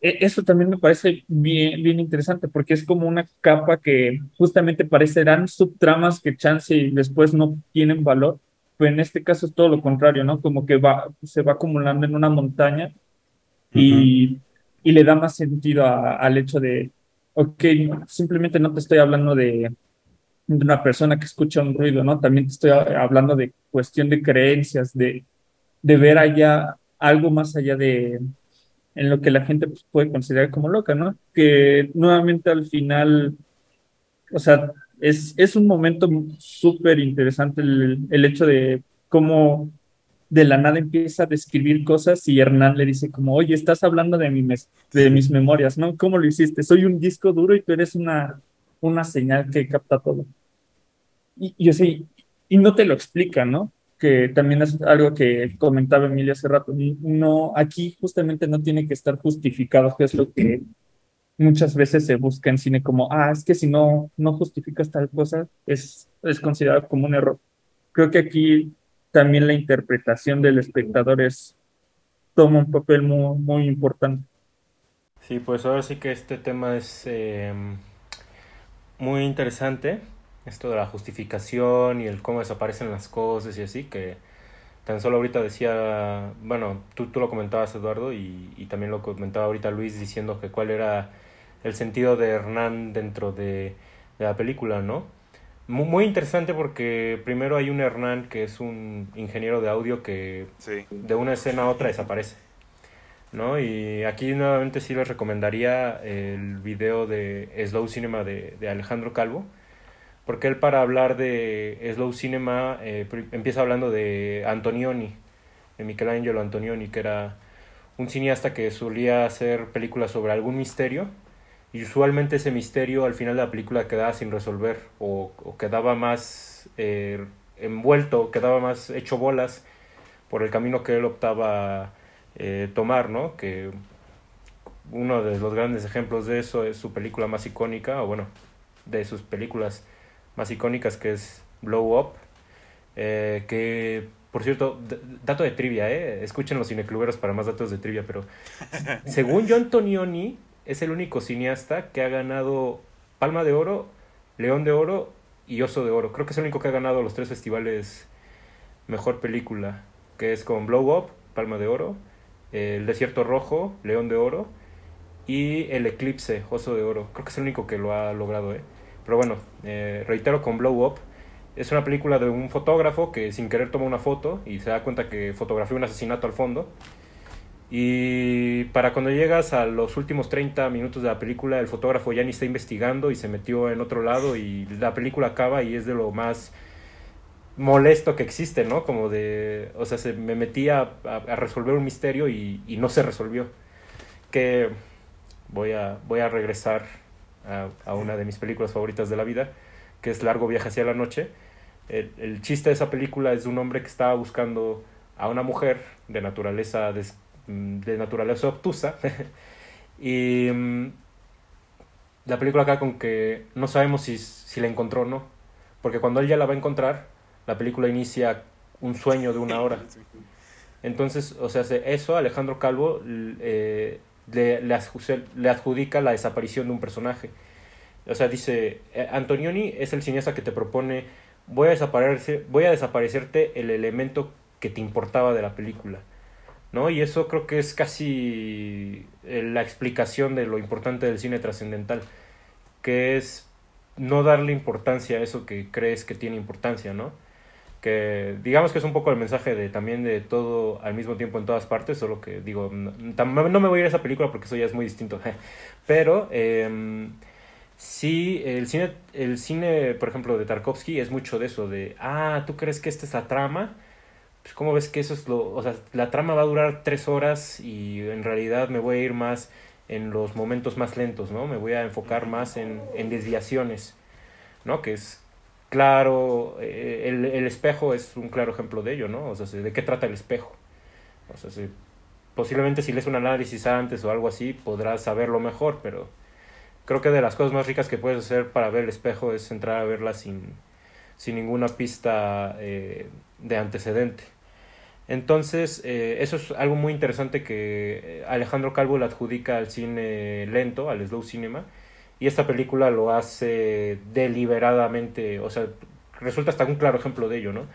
E- Eso también me parece bien, bien interesante porque es como una capa que justamente parecerán subtramas que chance y después no tienen valor, pero en este caso es todo lo contrario, ¿no? Como que va, se va acumulando en una montaña y, y le da más sentido a- al hecho de, ok, simplemente no te estoy hablando de una persona que escucha un ruido, ¿no? También te estoy hablando de cuestión de creencias, de, de ver allá algo más allá de en lo que la gente pues, puede considerar como loca, ¿no? Que nuevamente al final, o sea, es, es un momento súper interesante el, el hecho de cómo de la nada empieza a describir cosas y Hernán le dice como, oye, estás hablando de, mi de mis memorias, ¿no? ¿Cómo lo hiciste? Soy un disco duro y tú eres una, una señal que capta todo. Y, y, sea, y, no te lo explica, ¿no? Que también es algo que comentaba Emilia hace rato. No, aquí justamente no tiene que estar justificado, que es lo que muchas veces se busca en cine como, ah, es que si no, no justificas tal cosa, es, es considerado como un error. Creo que aquí también la interpretación del espectador es, toma un papel muy, muy importante. Sí, pues ahora sí que este tema es eh, muy interesante, esto de la justificación y el cómo desaparecen las cosas y así, que tan solo ahorita decía, bueno, tú, tú lo comentabas Eduardo y, y también lo comentaba ahorita Luis diciendo que cuál era el sentido de Hernán dentro de, de la película, ¿no? Muy, muy interesante porque primero hay un Hernán que es un ingeniero de audio que Sí. de una escena a otra desaparece. ¿No? Y aquí nuevamente sí les recomendaría el video de Slow Cinema de, de Alejandro Calvo, porque él para hablar de Slow Cinema eh, empieza hablando de Antonioni, de Michelangelo Antonioni, que era un cineasta que solía hacer películas sobre algún misterio, y usualmente ese misterio al final de la película quedaba sin resolver, o, o quedaba más eh, envuelto, quedaba más hecho bolas por el camino que él optaba eh, tomar, ¿no? Que uno de los grandes ejemplos de eso es su película más icónica, o bueno, de sus películas más icónicas, que es Blow Up, eh, que, por cierto, dato de trivia, ¿eh? Escuchen los cinecluberos para más datos de trivia, pero *laughs* según John Tonioni, es el único cineasta que ha ganado Palma de Oro, León de Oro y Oso de Oro. Creo que es el único que ha ganado los tres festivales Mejor Película, que es con Blow Up, Palma de Oro, El Desierto Rojo, León de Oro y El Eclipse, Oso de Oro. Creo que es el único que lo ha logrado, ¿eh? Pero bueno, eh, reitero con Blow Up. Es una película de un fotógrafo que sin querer toma una foto y se da cuenta que fotografió un asesinato al fondo. Y para cuando llegas a los últimos 30 minutos de la película, el fotógrafo ya ni está investigando y se metió en otro lado y la película acaba y es de lo más molesto que existe, ¿no? Como de, o sea, se me metía a, resolver un misterio y, no se resolvió. Que voy a, voy a regresar a, a una de mis películas favoritas de la vida, que es Largo Viaje hacia la Noche. El, el chiste de esa película es un hombre que estaba buscando a una mujer de naturaleza, de naturaleza obtusa. *laughs* y mm, la película acá con que no sabemos si, si la encontró o no. Porque cuando él ya la va a encontrar, la película inicia un sueño de una hora. Entonces, o sea, se- eso Alejandro Calvo eh, le, le adjudica la desaparición de un personaje. O sea, dice, eh, Antonioni es el cineasta que te propone, voy a, desaparecer, voy a desaparecerte el elemento que te importaba de la película. ¿No? Y eso creo que es casi eh, la explicación de lo importante del cine trascendental, que es no darle importancia a eso que crees que tiene importancia, ¿no? Que digamos que es un poco el mensaje de también de todo al mismo tiempo en todas partes, solo que digo, no, no me voy a ir a esa película porque eso ya es muy distinto, *laughs* pero eh, sí, el cine, el cine, por ejemplo, de Tarkovsky es mucho de eso, de, ah, ¿tú crees que esta es la trama? Pues cómo ves que eso es lo, o sea, la trama va a durar tres horas y en realidad me voy a ir más en los momentos más lentos, ¿no? Me voy a enfocar más en, en desviaciones, ¿no? Que es claro, eh, el, espejo es un claro ejemplo de ello, ¿no? O sea, ¿de qué trata el espejo? O sea, si, posiblemente si lees un análisis antes o algo así, podrás saberlo mejor, pero creo que de las cosas más ricas que puedes hacer para ver el espejo es entrar a verla sin, sin ninguna pista eh, de antecedente. Entonces, eh, eso es algo muy interesante que Alejandro Calvo le adjudica al cine lento, al slow cinema, y esta película lo hace deliberadamente, o sea, resulta hasta un claro ejemplo de ello, ¿no?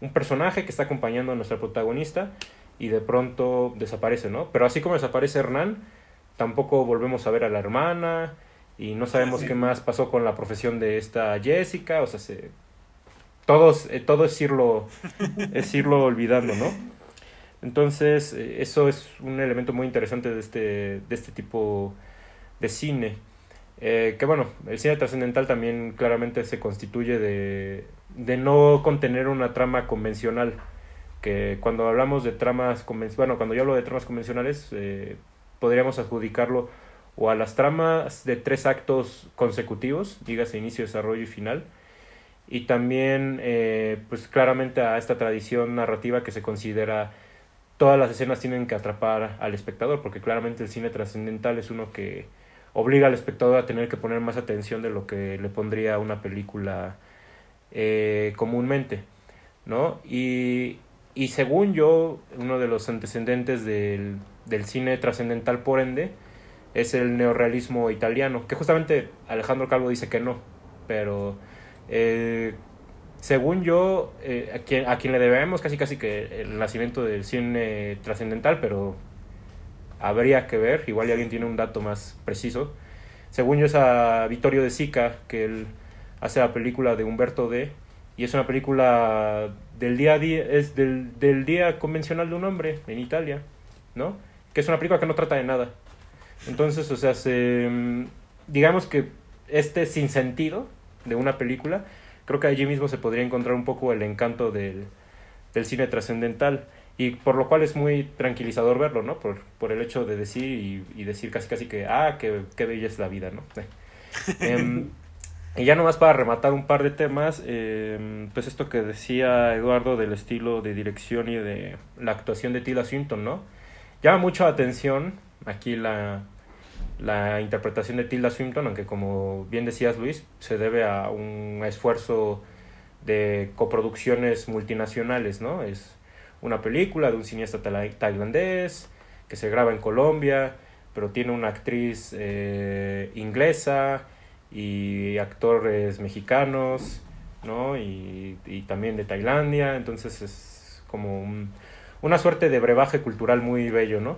Un personaje que está acompañando a nuestra protagonista y de pronto desaparece, ¿no? Pero así como desaparece Hernán, tampoco volvemos a ver a la hermana y no sabemos qué más pasó con la profesión de esta Jessica, o sea, se, todos, eh, todo es irlo, *laughs* es irlo olvidando, ¿no? Entonces, eh, eso es un elemento muy interesante de este, de este tipo de cine. Eh, que bueno, el cine trascendental también claramente se constituye de, de no contener una trama convencional. Que cuando hablamos de tramas convencionales, bueno, cuando yo hablo de tramas convencionales, podríamos adjudicarlo o a las tramas de tres actos consecutivos, dígase inicio, desarrollo y final, y también eh, pues claramente a esta tradición narrativa que se considera todas las escenas tienen que atrapar al espectador porque claramente el cine trascendental es uno que obliga al espectador a tener que poner más atención de lo que le pondría una película eh, comúnmente no y, y según yo uno de los antecedentes del, del cine trascendental por ende es el neorrealismo italiano que justamente Alejandro Calvo dice que no pero eh, según yo, eh, a, quien, a quien le debemos casi casi que el nacimiento del cine trascendental, pero habría que ver, igual alguien tiene un dato más preciso. Según yo es a Vittorio de Sica, que él hace la película de Humberto D. Y es una película del día a día, es del, del día convencional de un hombre en Italia, ¿no? Que es una película que no trata de nada. Entonces, o sea, se, mm, digamos que este sinsentido de una película, creo que allí mismo se podría encontrar un poco el encanto del, del cine trascendental y por lo cual es muy tranquilizador verlo, ¿no? Por, por el hecho de decir y, y, decir casi casi que, ah, qué, qué bella es la vida, ¿no? *laughs* eh, y ya nomás para rematar un par de temas, eh, pues esto que decía Eduardo del estilo de dirección y de la actuación de Tila Swinton, ¿no? Llama mucho la atención aquí la, la interpretación de Tilda Swinton, aunque como bien decías Luis, se debe a un esfuerzo de coproducciones multinacionales, ¿no? Es una película de un cineasta tailandés que se graba en Colombia, pero tiene una actriz eh, inglesa y actores mexicanos, ¿no? Y, y también de Tailandia, entonces es como un, una suerte de brebaje cultural muy bello, ¿no?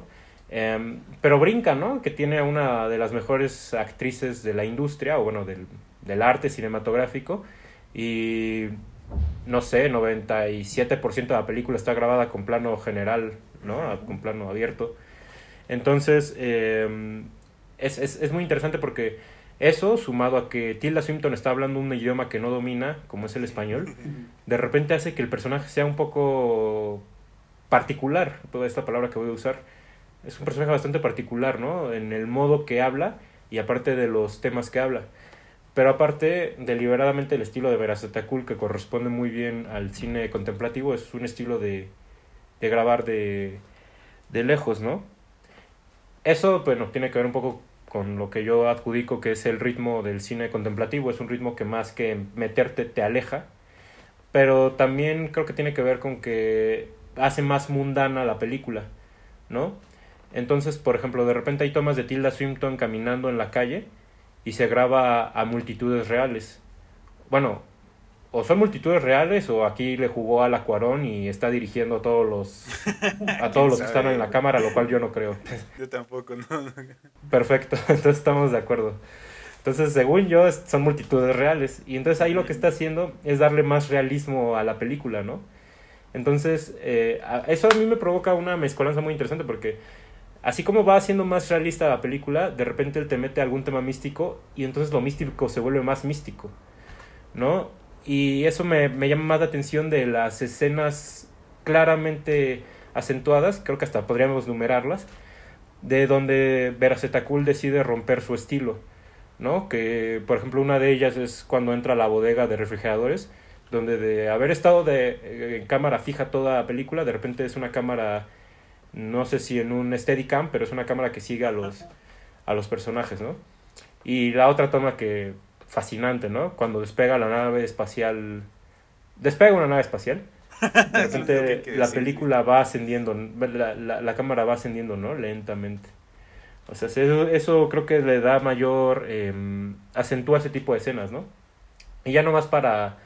Eh, pero brinca, ¿no? Que tiene una de las mejores actrices de la industria, o bueno, del, del arte cinematográfico. Y no sé, 97% de la película está grabada con plano general, ¿no? Con plano abierto. Entonces, eh, es, es, es, muy interesante porque eso, sumado a que Tilda Swinton está hablando un idioma que no domina, como es el español, de repente hace que el personaje sea un poco particular, toda esta palabra que voy a usar es un personaje bastante particular, ¿no? En el modo que habla y aparte de los temas que habla. Pero aparte, deliberadamente el estilo de Veracetakul, que corresponde muy bien al cine contemplativo, es un estilo de, de grabar de, de lejos, ¿no? Eso, bueno, tiene que ver un poco con lo que yo adjudico que es el ritmo del cine contemplativo, es un ritmo que más que meterte te aleja, pero también creo que tiene que ver con que hace más mundana la película, ¿no? Entonces, por ejemplo, de repente hay tomas de Tilda Swinton caminando en la calle y se graba a multitudes reales. Bueno, o son multitudes reales o aquí le jugó al Acuarón y está dirigiendo a todos los a todos los que están en la cámara, lo cual yo no creo. Yo tampoco, no. Perfecto, *laughs* entonces estamos de acuerdo. Entonces, según yo, son multitudes reales. Y entonces ahí lo que está haciendo es darle más realismo a la película, ¿no? Entonces, eh, eso a mí me provoca una mezcolanza muy interesante porque así como va haciendo más realista la película, de repente él te mete algún tema místico y entonces lo místico se vuelve más místico, ¿no? Y eso me, me llama más la atención de las escenas claramente acentuadas, creo que hasta podríamos numerarlas, de donde Veracetakul decide romper su estilo, ¿no? Que, por ejemplo, una de ellas es cuando entra a la bodega de refrigeradores, donde de haber estado de, en cámara fija toda la película, de repente es una cámara no sé si en un Steadicam, pero es una cámara que sigue a los, a los personajes, ¿no? Y la otra toma que fascinante, ¿no? Cuando despega la nave espacial, despega una nave espacial, *laughs* de repente la película va ascendiendo, la, la, la, cámara va ascendiendo, ¿no? Lentamente. O sea, eso, eso creo que le da mayor, eh, acentúa ese tipo de escenas, ¿no? Y ya nomás para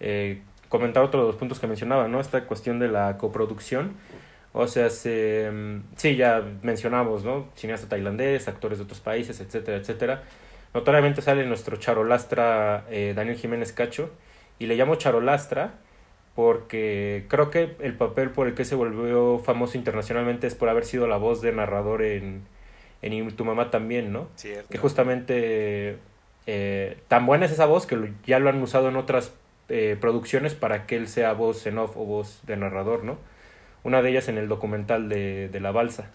eh, comentar otros dos puntos que mencionaba, ¿no? Esta cuestión de la coproducción. O sea, se, em, sí, ya mencionamos, ¿no? Cineasta tailandés, actores de otros países, etcétera, etcétera. Notoriamente sale nuestro charolastra eh, Daniel Jiménez Cacho. Y le llamo charolastra porque creo que el papel por el que se volvió famoso internacionalmente es por haber sido la voz de narrador en, en Tu Mamá también, ¿no? Cierto. Que justamente eh, tan buena es esa voz que ya lo han usado en otras eh, producciones para que él sea voz en off o voz de narrador, ¿no? Una de ellas en el documental de, de La Balsa.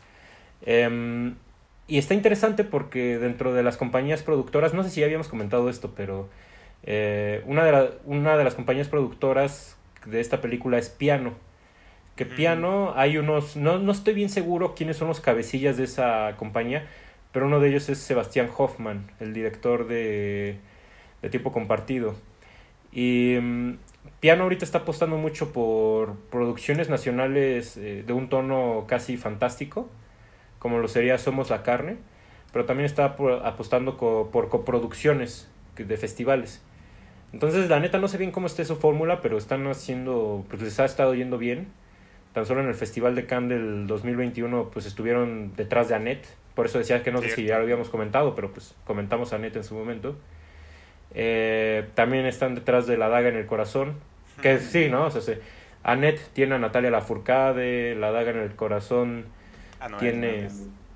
Eh, y está interesante porque dentro de las compañías productoras, no sé si ya habíamos comentado esto, pero eh, una, de la, una de las compañías productoras de esta película es Piano. Que Piano, hay unos, no, no estoy bien seguro quiénes son los cabecillas de esa compañía, pero uno de ellos es Sebastián Hoffman, el director de, de Tiempo Compartido. Y um, Piano ahorita está apostando mucho por producciones nacionales eh, de un tono casi fantástico, como lo sería Somos la Carne, pero también está por, apostando co, por coproducciones de festivales. Entonces, la neta, no sé bien cómo esté su fórmula, pero están haciendo, pues les ha estado yendo bien. Tan solo en el Festival de Cannes del 2021, pues estuvieron detrás de Annette. Por eso decía que no sé si ya lo habíamos comentado, pero pues comentamos a Annette en su momento. Eh, también están detrás de La Daga en el Corazón. Que sí, ¿no? O sea, sí. Annette tiene a Natalia Lafourcade, La Daga en el Corazón Ah, no, tiene...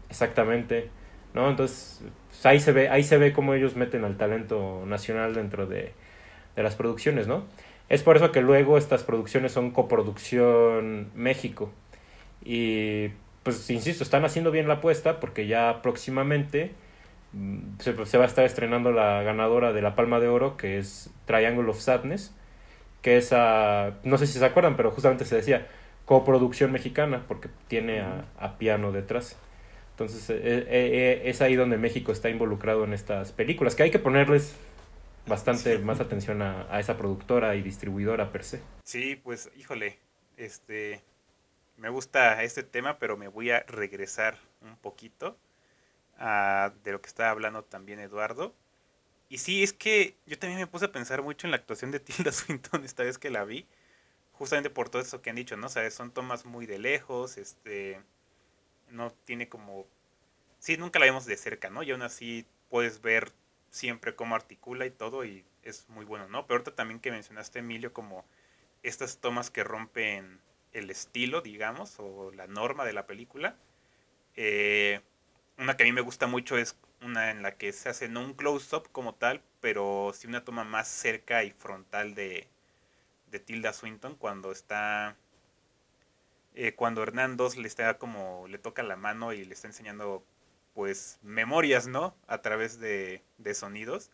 Exactamente. ¿No? Entonces, pues, ahí se ve, ahí se ve cómo ellos meten al talento nacional dentro de, de las producciones, ¿no? Es por eso que luego estas producciones son coproducción México. Y pues insisto, están haciendo bien la apuesta porque ya próximamente se, se va a estar estrenando la ganadora de la Palma de Oro, que es Triangle of Sadness, que es a, no sé si se acuerdan, pero justamente se decía coproducción mexicana porque tiene a, a piano detrás. Entonces eh, eh, eh, es ahí donde México está involucrado en estas películas, que hay que ponerles bastante Sí. más atención a, a esa productora y distribuidora per se. Sí, pues, híjole, este, me gusta este tema, pero me voy a regresar un poquito de lo que estaba hablando también Eduardo. Y sí, es que yo también me puse a pensar mucho en la actuación de *laughs* Tilda Swinton esta vez que la vi, justamente por todo eso que han dicho, ¿no? O sea, son tomas muy de lejos, este, no tiene como, sí, nunca la vemos de cerca, ¿no? Y aún así puedes ver siempre cómo articula y todo y es muy bueno, ¿no? Pero ahorita también que mencionaste, Emilio, como estas tomas que rompen el estilo, digamos, o la norma de la película. Eh, una que a mí me gusta mucho es una en la que se hace no un close-up como tal, pero sí una toma más cerca y frontal de, de Tilda Swinton cuando está... eh, cuando Hernán Dos le está como... le toca la mano y le está enseñando pues memorias, ¿no? A través de, de sonidos.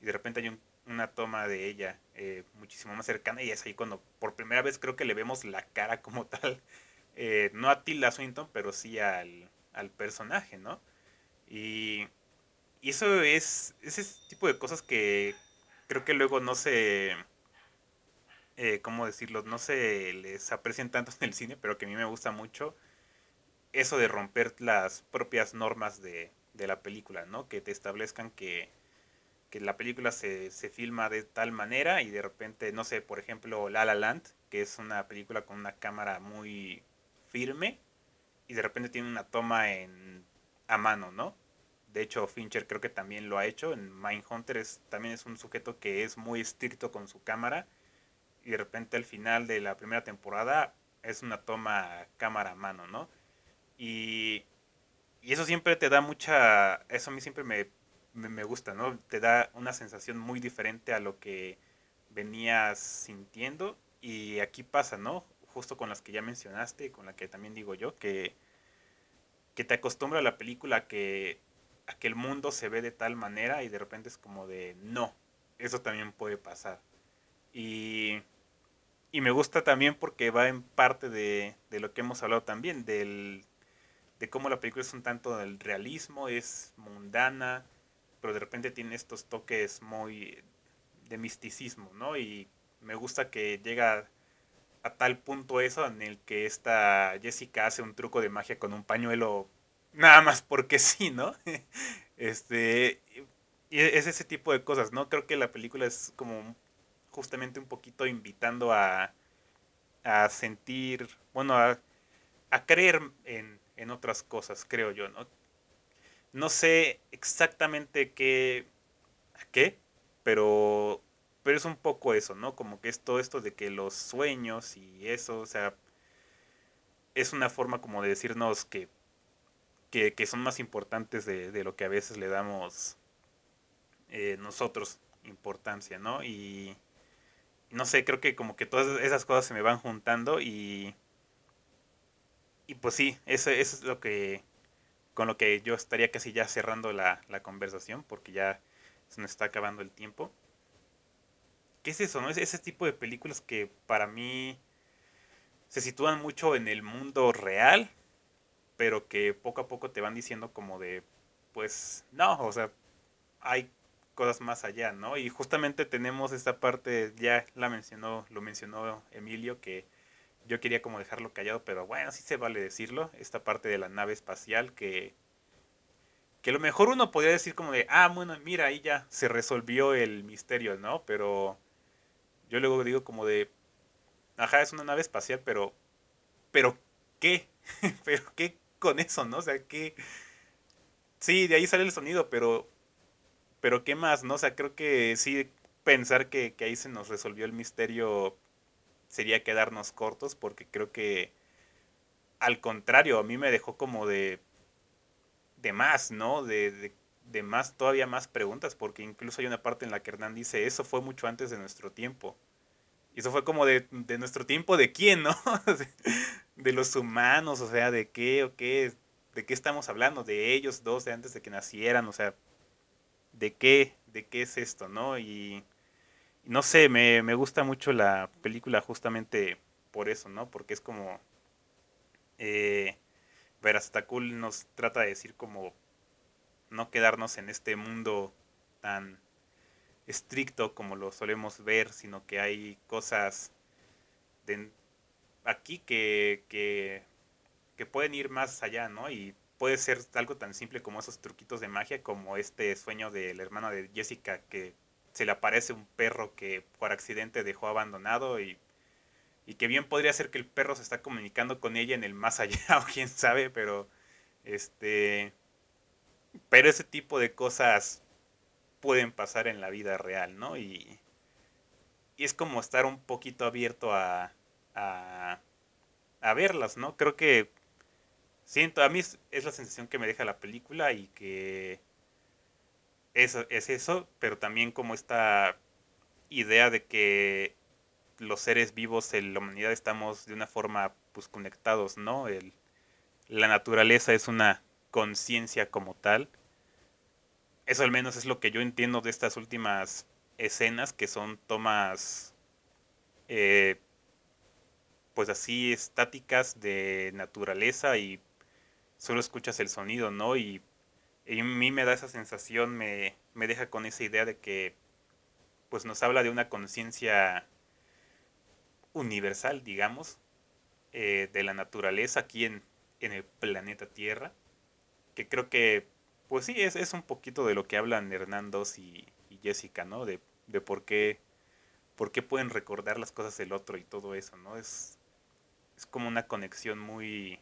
Y de repente hay un- una toma de ella eh, muchísimo más cercana y es ahí cuando por primera vez creo que le vemos la cara como *laughs* tal. Eh, no a Tilda Swinton, pero sí al, al personaje, ¿no? Y, y eso es ese tipo de cosas que creo que luego no se... Eh, ¿Cómo decirlo? No se les aprecian tanto en el cine, pero que a mí me gusta mucho eso de romper las propias normas de, de la película, ¿no? Que te establezcan que, que la película se, se filma de tal manera y de repente, no sé, por ejemplo, La La Land, que es una película con una cámara muy firme y de repente tiene una toma en a mano, ¿no? De hecho, Fincher creo que también lo ha hecho. En Mindhunter es, también es un sujeto que es muy estricto con su cámara y de repente al final de la primera temporada es una toma cámara a mano, ¿no? Y, y eso siempre te da mucha, eso a mí siempre me, me, me gusta, ¿no? Te da una sensación muy diferente a lo que venías sintiendo y aquí pasa, ¿no? Justo con las que ya mencionaste, con la que también digo yo, que, que te acostumbra a la película que, a que el mundo se ve de tal manera y de repente es como de, no, eso también puede pasar. Y, y me gusta también porque va en parte de, de lo que hemos hablado también, del, de cómo la película es un tanto del realismo, es mundana, pero de repente tiene estos toques muy de misticismo, ¿no? Y me gusta que llega a tal punto eso en el que esta Jessica hace un truco de magia con un pañuelo nada más porque sí, ¿no? *laughs* este y es ese tipo de cosas, ¿no? Creo que la película es como justamente un poquito invitando a, a sentir, bueno, a, a creer en, en otras cosas, creo yo, ¿no? No sé exactamente qué, qué, pero, pero es un poco eso, ¿no? Como que es todo esto de que los sueños y eso, o sea, es una forma como de decirnos que, que, que son más importantes de, de, lo que a veces le damos eh, nosotros importancia, ¿no? Y no sé, creo que como que todas esas cosas se me van juntando y y pues sí, eso, eso es lo que con lo que yo estaría casi ya cerrando la, la conversación porque ya se nos está acabando el tiempo. ¿Qué es eso? ¿No? Es ese tipo de películas que para mí se sitúan mucho en el mundo real, pero que poco a poco te van diciendo como de, pues no, o sea, hay cosas más allá, ¿no? Y justamente tenemos esta parte, ya la mencionó, lo mencionó Emilio, que yo quería como dejarlo callado, pero bueno, sí se vale decirlo, esta parte de la nave espacial que que a lo mejor uno podría decir como de, ah, bueno, mira, ahí ya se resolvió el misterio, ¿no? Pero yo luego digo como de, ajá, es una nave espacial, pero, pero, ¿qué? *laughs* pero, ¿qué con eso, no? O sea, ¿qué? Sí, de ahí sale el sonido, pero, pero, ¿qué más, no? O sea, creo que sí, pensar que, que ahí se nos resolvió el misterio sería quedarnos cortos porque creo que al contrario, a mí me dejó como de de más, ¿no? De, de, de, más, todavía más preguntas, porque incluso hay una parte en la que Hernán dice, eso fue mucho antes de nuestro tiempo. Y eso fue como de, de nuestro tiempo, ¿de quién, no? *laughs* de los humanos, o sea, ¿de qué o qué? ¿De qué estamos hablando? De ellos dos, de antes de que nacieran, o sea, ¿de qué? ¿De qué es esto, no? Y no sé, me, me gusta mucho la película justamente por eso, ¿no? Porque es como... Eh, Verastacul nos trata de decir como no quedarnos en este mundo tan estricto como lo solemos ver, sino que hay cosas de aquí que, que, que pueden ir más allá, ¿no? Y puede ser algo tan simple como esos truquitos de magia, como este sueño de la hermana de Jessica que se le aparece un perro que por accidente dejó abandonado y, y que bien podría ser que el perro se está comunicando con ella en el más allá *laughs* o quién sabe, pero este pero ese tipo de cosas pueden pasar en la vida real, ¿no? Y, y es como estar un poquito abierto a, a, a verlas, ¿no? Creo que siento, a mí es, es la sensación que me deja la película y que es, es eso, pero también como esta idea de que los seres vivos en la humanidad estamos de una forma pues conectados, ¿no? El, la naturaleza es una conciencia como tal. Eso al menos es lo que yo entiendo de estas últimas escenas, que son tomas eh, pues así estáticas de naturaleza y solo escuchas el sonido, ¿no? Y y a mí me da esa sensación, me, me deja con esa idea de que pues nos habla de una conciencia universal, digamos, eh, de la naturaleza aquí en, en, el planeta Tierra, que creo que, pues sí, es, es un poquito de lo que hablan Hernandos y, y Jessica, ¿no? De, de por, qué, por qué pueden recordar las cosas del otro y todo eso, ¿no? Es, es como una conexión muy,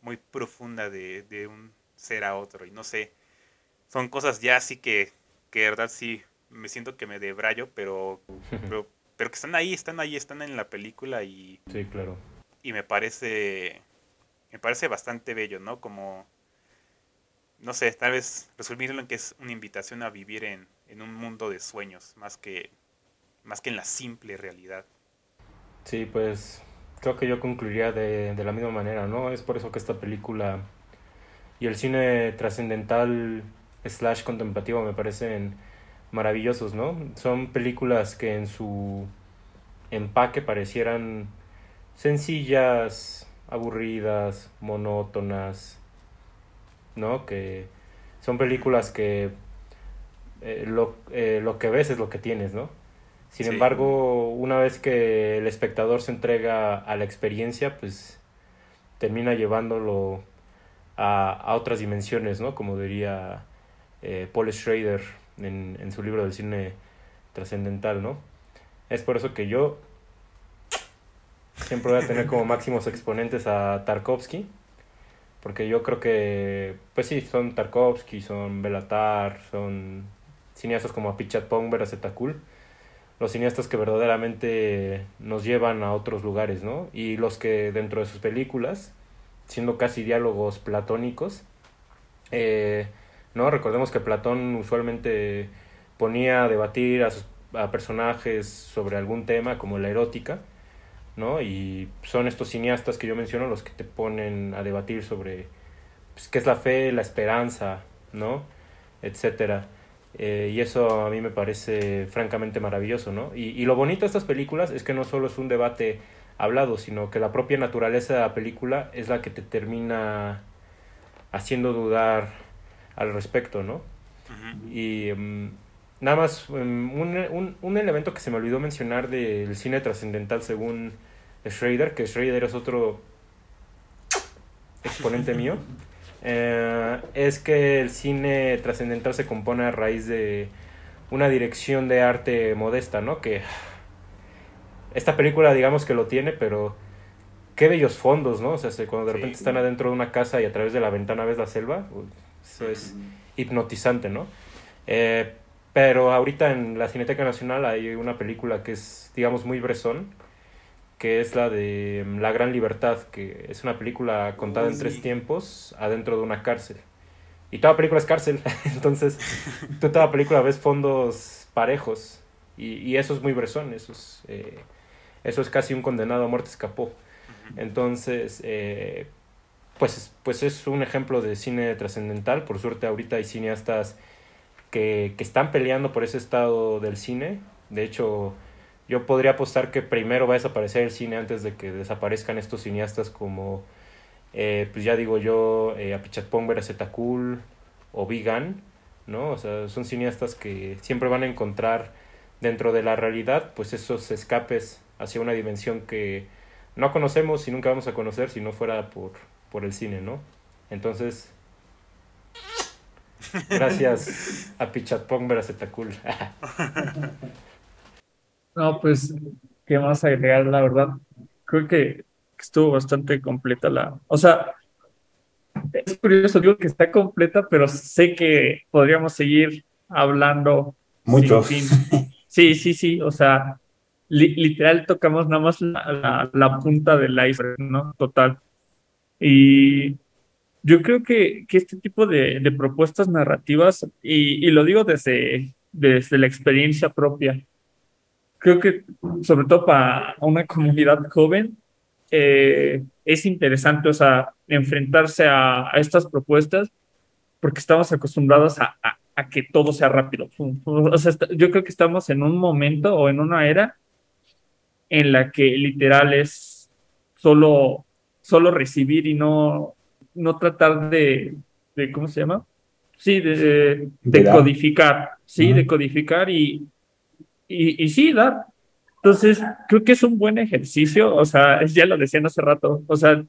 muy profunda de, de un ser a otro. Y no sé, son cosas ya así que, que de verdad sí me siento que me debrayo, pero, *laughs* pero, pero que están ahí, están ahí, están en la película y... Sí, claro. Y me parece, me parece bastante bello, ¿no? Como, no sé, tal vez resumirlo en que es una invitación a vivir en, en un mundo de sueños, más que, más que en la simple realidad. Sí, pues creo que yo concluiría de, de la misma manera, ¿no? Es por eso que esta película y el cine trascendental slash contemplativo me parecen maravillosos, ¿no? Son películas que en su empaque parecieran sencillas, aburridas, monótonas, ¿no? Que son películas que eh, lo, eh, lo que ves es lo que tienes, ¿no? Sin Sí. embargo, una vez que el espectador se entrega a la experiencia, pues termina llevándolo a, a otras dimensiones, ¿no? Como diría eh, Paul Schrader en, en su libro del cine trascendental, ¿no? Es por eso que yo siempre voy a tener como máximos exponentes a Tarkovsky, porque yo creo que, pues sí, son Tarkovsky, son Belatar, son cineastas como Apichatpong, Veracetakul, los cineastas que verdaderamente nos llevan a otros lugares, ¿no? Y los que dentro de sus películas, siendo casi diálogos platónicos, eh, ¿no? Recordemos que Platón usualmente ponía a debatir a, sus, a personajes sobre algún tema como la erótica, ¿no? Y son estos cineastas que yo menciono los que te ponen a debatir sobre pues, qué es la fe, la esperanza, ¿no? Etcétera. Eh, y eso a mí me parece francamente maravilloso, ¿no? Y, y lo bonito de estas películas es que no solo es un debate hablado, sino que la propia naturaleza de la película es la que te termina haciendo dudar al respecto, ¿no? Y mm, nada más, mm, un, un, un elemento que se me olvidó mencionar del cine trascendental según Schrader, que Schrader es otro exponente mío, *laughs* eh, es que el cine trascendental se compone a raíz de una dirección de arte modesta, ¿no? Que esta película digamos que lo tiene, pero qué bellos fondos, ¿no? O sea, se- cuando de Sí. repente están adentro de una casa y a través de la ventana ves la selva, eso es hipnotizante, ¿no? Eh, pero ahorita en la Cineteca Nacional hay una película que es, digamos, muy bresón, que es la de mm, La Gran Libertad, que es una película contada en Uy. tres tiempos adentro de una cárcel. Y toda película es cárcel, *laughs* entonces tú toda película ves fondos parejos y, y eso es muy bresón, eso es, eh, eso es casi un condenado a muerte escapó. Entonces, eh, pues, pues es un ejemplo de cine trascendental. Por suerte ahorita hay cineastas que, están peleando por ese estado del cine. De hecho, yo podría apostar que primero va a desaparecer el cine antes de que desaparezcan estos cineastas como, eh, pues ya digo yo, eh, Apichatpong Veracetakul o Vigan, ¿no? O sea, son cineastas que siempre van a encontrar dentro de la realidad, pues esos escapes hacia una dimensión que no conocemos y nunca vamos a conocer si no fuera por, por el cine, ¿no? Entonces, gracias a Pichatpong Veracetakul. *laughs* No, pues, ¿qué más agregar? La verdad, creo que estuvo bastante completa la... O sea, es curioso, digo que está completa, pero sé que podríamos seguir hablando Mucho. sin fin. Sí, sí, sí, o sea, li- literal tocamos nada más la, la- la punta del iceberg, ¿no? Total. Y yo creo que, que este tipo de, de propuestas narrativas, y, y lo digo desde, desde la experiencia propia, creo que sobre todo para una comunidad joven, eh, es interesante, o sea, enfrentarse a, a estas propuestas porque estamos acostumbrados a, a- a que todo sea rápido. O sea, yo creo que estamos en un momento o en una era en la que literal es solo, solo recibir y no, no tratar de, de, ¿cómo se llama? Sí, de, de, De dar. codificar, sí, de codificar y, y, y sí, dar. Entonces, creo que es un buen ejercicio, o sea, *laughs* ya lo decían hace rato, o sea,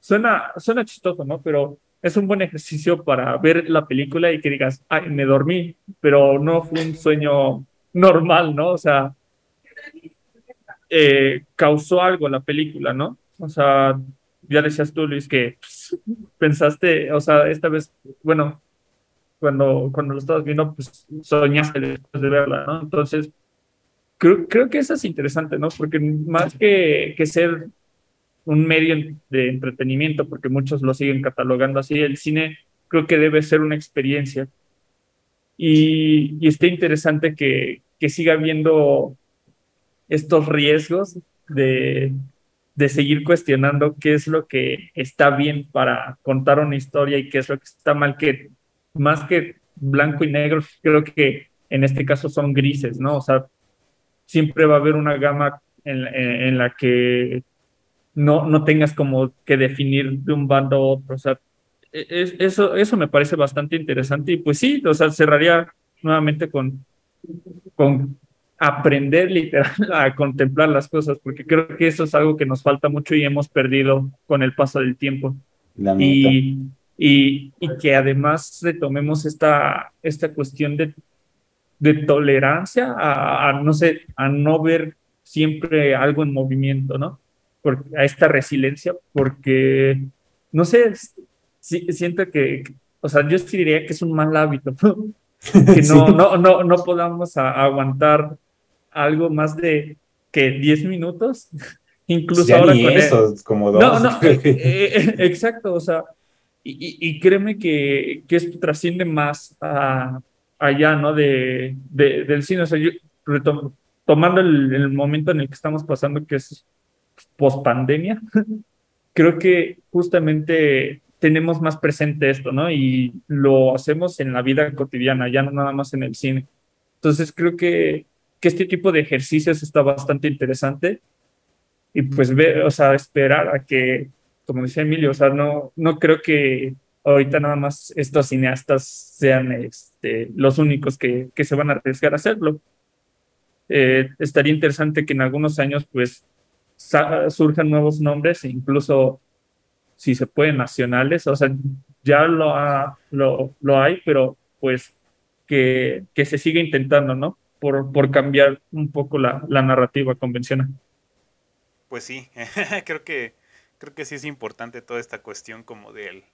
suena, suena chistoso, ¿no? Pero es un buen ejercicio para ver la película y que digas, ay, me dormí, pero no fue un sueño normal, ¿no? O sea, eh, causó algo la película, ¿no? O sea, ya decías tú, Luis, que pues, pensaste, o sea, esta vez, bueno, cuando, cuando lo estabas viendo, pues soñaste después de verla, ¿no? Entonces, creo, creo que eso es interesante, ¿no? Porque más que, que ser un medio de entretenimiento, porque muchos lo siguen catalogando así, el cine creo que debe ser una experiencia. Y, y está interesante que, que siga habiendo estos riesgos de, de seguir cuestionando qué es lo que está bien para contar una historia y qué es lo que está mal, que más que blanco y negro, creo que en este caso son grises, ¿no? O sea, siempre va a haber una gama en, en la que no, no tengas como que definir de un bando a otro. O sea, e, eso, eso me parece bastante interesante y pues sí, o sea, cerraría nuevamente con, con aprender literal *laughs* a contemplar las cosas, porque creo que eso es algo que nos falta mucho y hemos perdido con el paso del tiempo. Y, y, y, que además retomemos esta, esta cuestión de, de tolerancia a, no sé, a no ver siempre algo en movimiento, ¿no? Por, a esta resiliencia, porque, no sé, siento que, o sea, yo sí diría que es un mal hábito, *laughs* que no, no, no, no podamos aguantar algo más de que 10 minutos, *laughs* incluso ahora con eso, como dos. No, no, *laughs* eh, eh, exacto, o sea, y, y, créeme que, que, esto trasciende más a, allá, ¿no? De, de, del cine, o sea, yo tomando el, el, momento en el que estamos pasando, que es post pandemia, *laughs* creo que justamente tenemos más presente esto, ¿no? Y lo hacemos en la vida cotidiana, ya no nada más en el cine. Entonces creo que, que este tipo de ejercicios está bastante interesante y pues ver, o sea, esperar a que, como decía Emilio, o sea, no, no creo que ahorita nada más estos cineastas sean este, los únicos que, que se van a arriesgar a hacerlo. Eh, estaría interesante que en algunos años pues surjan nuevos nombres e incluso si se puede, nacionales, o sea, ya lo, lo, lo hay, pero pues que, que se siga intentando, ¿no? Por, por cambiar un poco la, la narrativa convencional. Pues sí, *laughs* creo que creo que sí es importante toda esta cuestión como de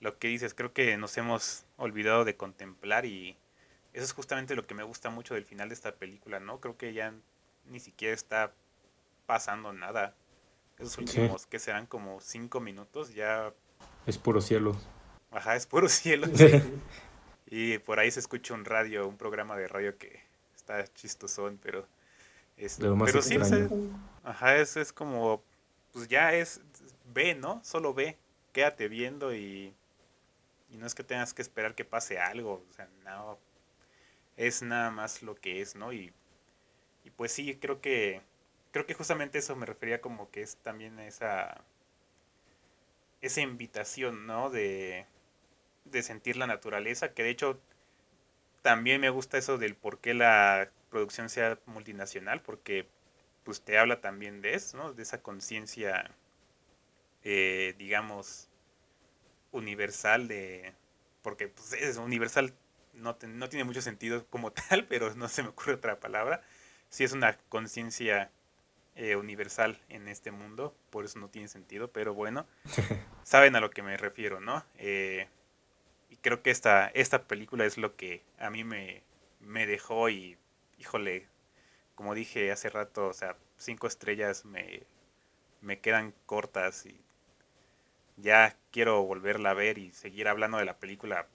lo que dices, creo que nos hemos olvidado de contemplar y eso es justamente lo que me gusta mucho del final de esta película, ¿no? Creo que ya ni siquiera está pasando nada. Esos últimos, que serán como cinco minutos, ya... Es puro cielo. Ajá, es puro *laughs* cielo. *laughs* y por ahí se escucha un radio, un programa de radio que está chistosón, pero... Es, pero sí, ajá, es, es como, pues ya es, ve, ¿no? Solo ve, quédate viendo y, y no es que tengas que esperar que pase algo, o sea, no, es nada más lo que es, ¿no? Y, y pues sí, creo que creo que justamente eso me refería como que es también esa esa invitación, ¿no? De, de sentir la naturaleza, que de hecho también me gusta eso del por qué la producción sea multinacional, porque pues te habla también de eso, ¿no? De esa conciencia, eh, digamos, universal de... Porque pues, es universal, no, no tiene mucho sentido como *laughs* tal, pero no se me ocurre otra palabra. Sí es una conciencia eh, universal en este mundo, por eso no tiene sentido, pero bueno, *laughs* saben a lo que me refiero, ¿no? Eh, y creo que esta, esta película es lo que a mí me, me dejó y, híjole, como dije hace rato, o sea, cinco estrellas me, me quedan cortas y ya quiero volverla a ver y seguir hablando de la película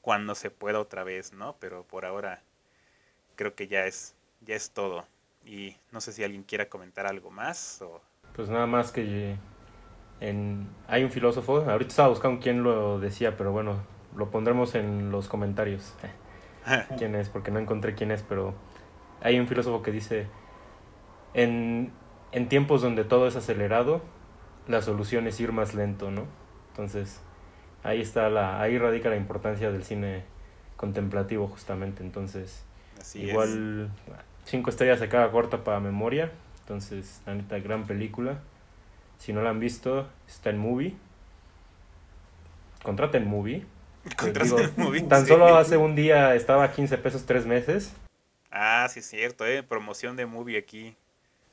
cuando se pueda otra vez, ¿no? Pero por ahora creo que ya es, ya es todo. Y no sé si alguien quiera comentar algo más. O... Pues nada más que en... hay un filósofo, ahorita estaba buscando quién lo decía, pero bueno, lo pondremos en los comentarios. quién es, porque no encontré quién es, pero hay un filósofo que dice, en, en tiempos donde todo es acelerado, la solución es ir más lento, ¿no? Entonces, ahí está la, ahí radica la importancia del cine contemplativo justamente, entonces, igual Cinco estrellas se queda corta para memoria. Entonces, la neta, gran película. Si no la han visto, está en Movie. Contraten Movie. Contraten Movie. Tan solo hace un día estaba a 15 pesos tres meses. Ah, sí es cierto, ¿eh? Promoción de Movie aquí.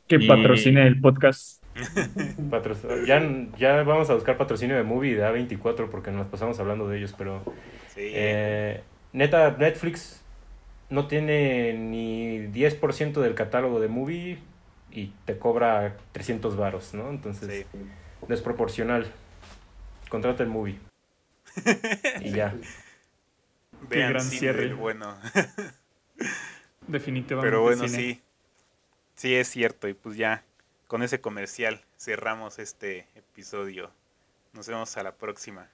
Que patrocine el podcast. *laughs* ya, ya vamos a buscar patrocinio de Movie de A24 porque nos pasamos hablando de ellos, pero... Eh, neta, Netflix no tiene ni 10% del catálogo de movie y te cobra 300 varos, ¿no? Entonces, desproporcional. Contrata el movie. *laughs* y ya. Vean gran cierre. bueno. *laughs* Definitivamente. Pero bueno, sí. Sí, es cierto. Y pues ya, con ese comercial cerramos este episodio. Nos vemos a la próxima.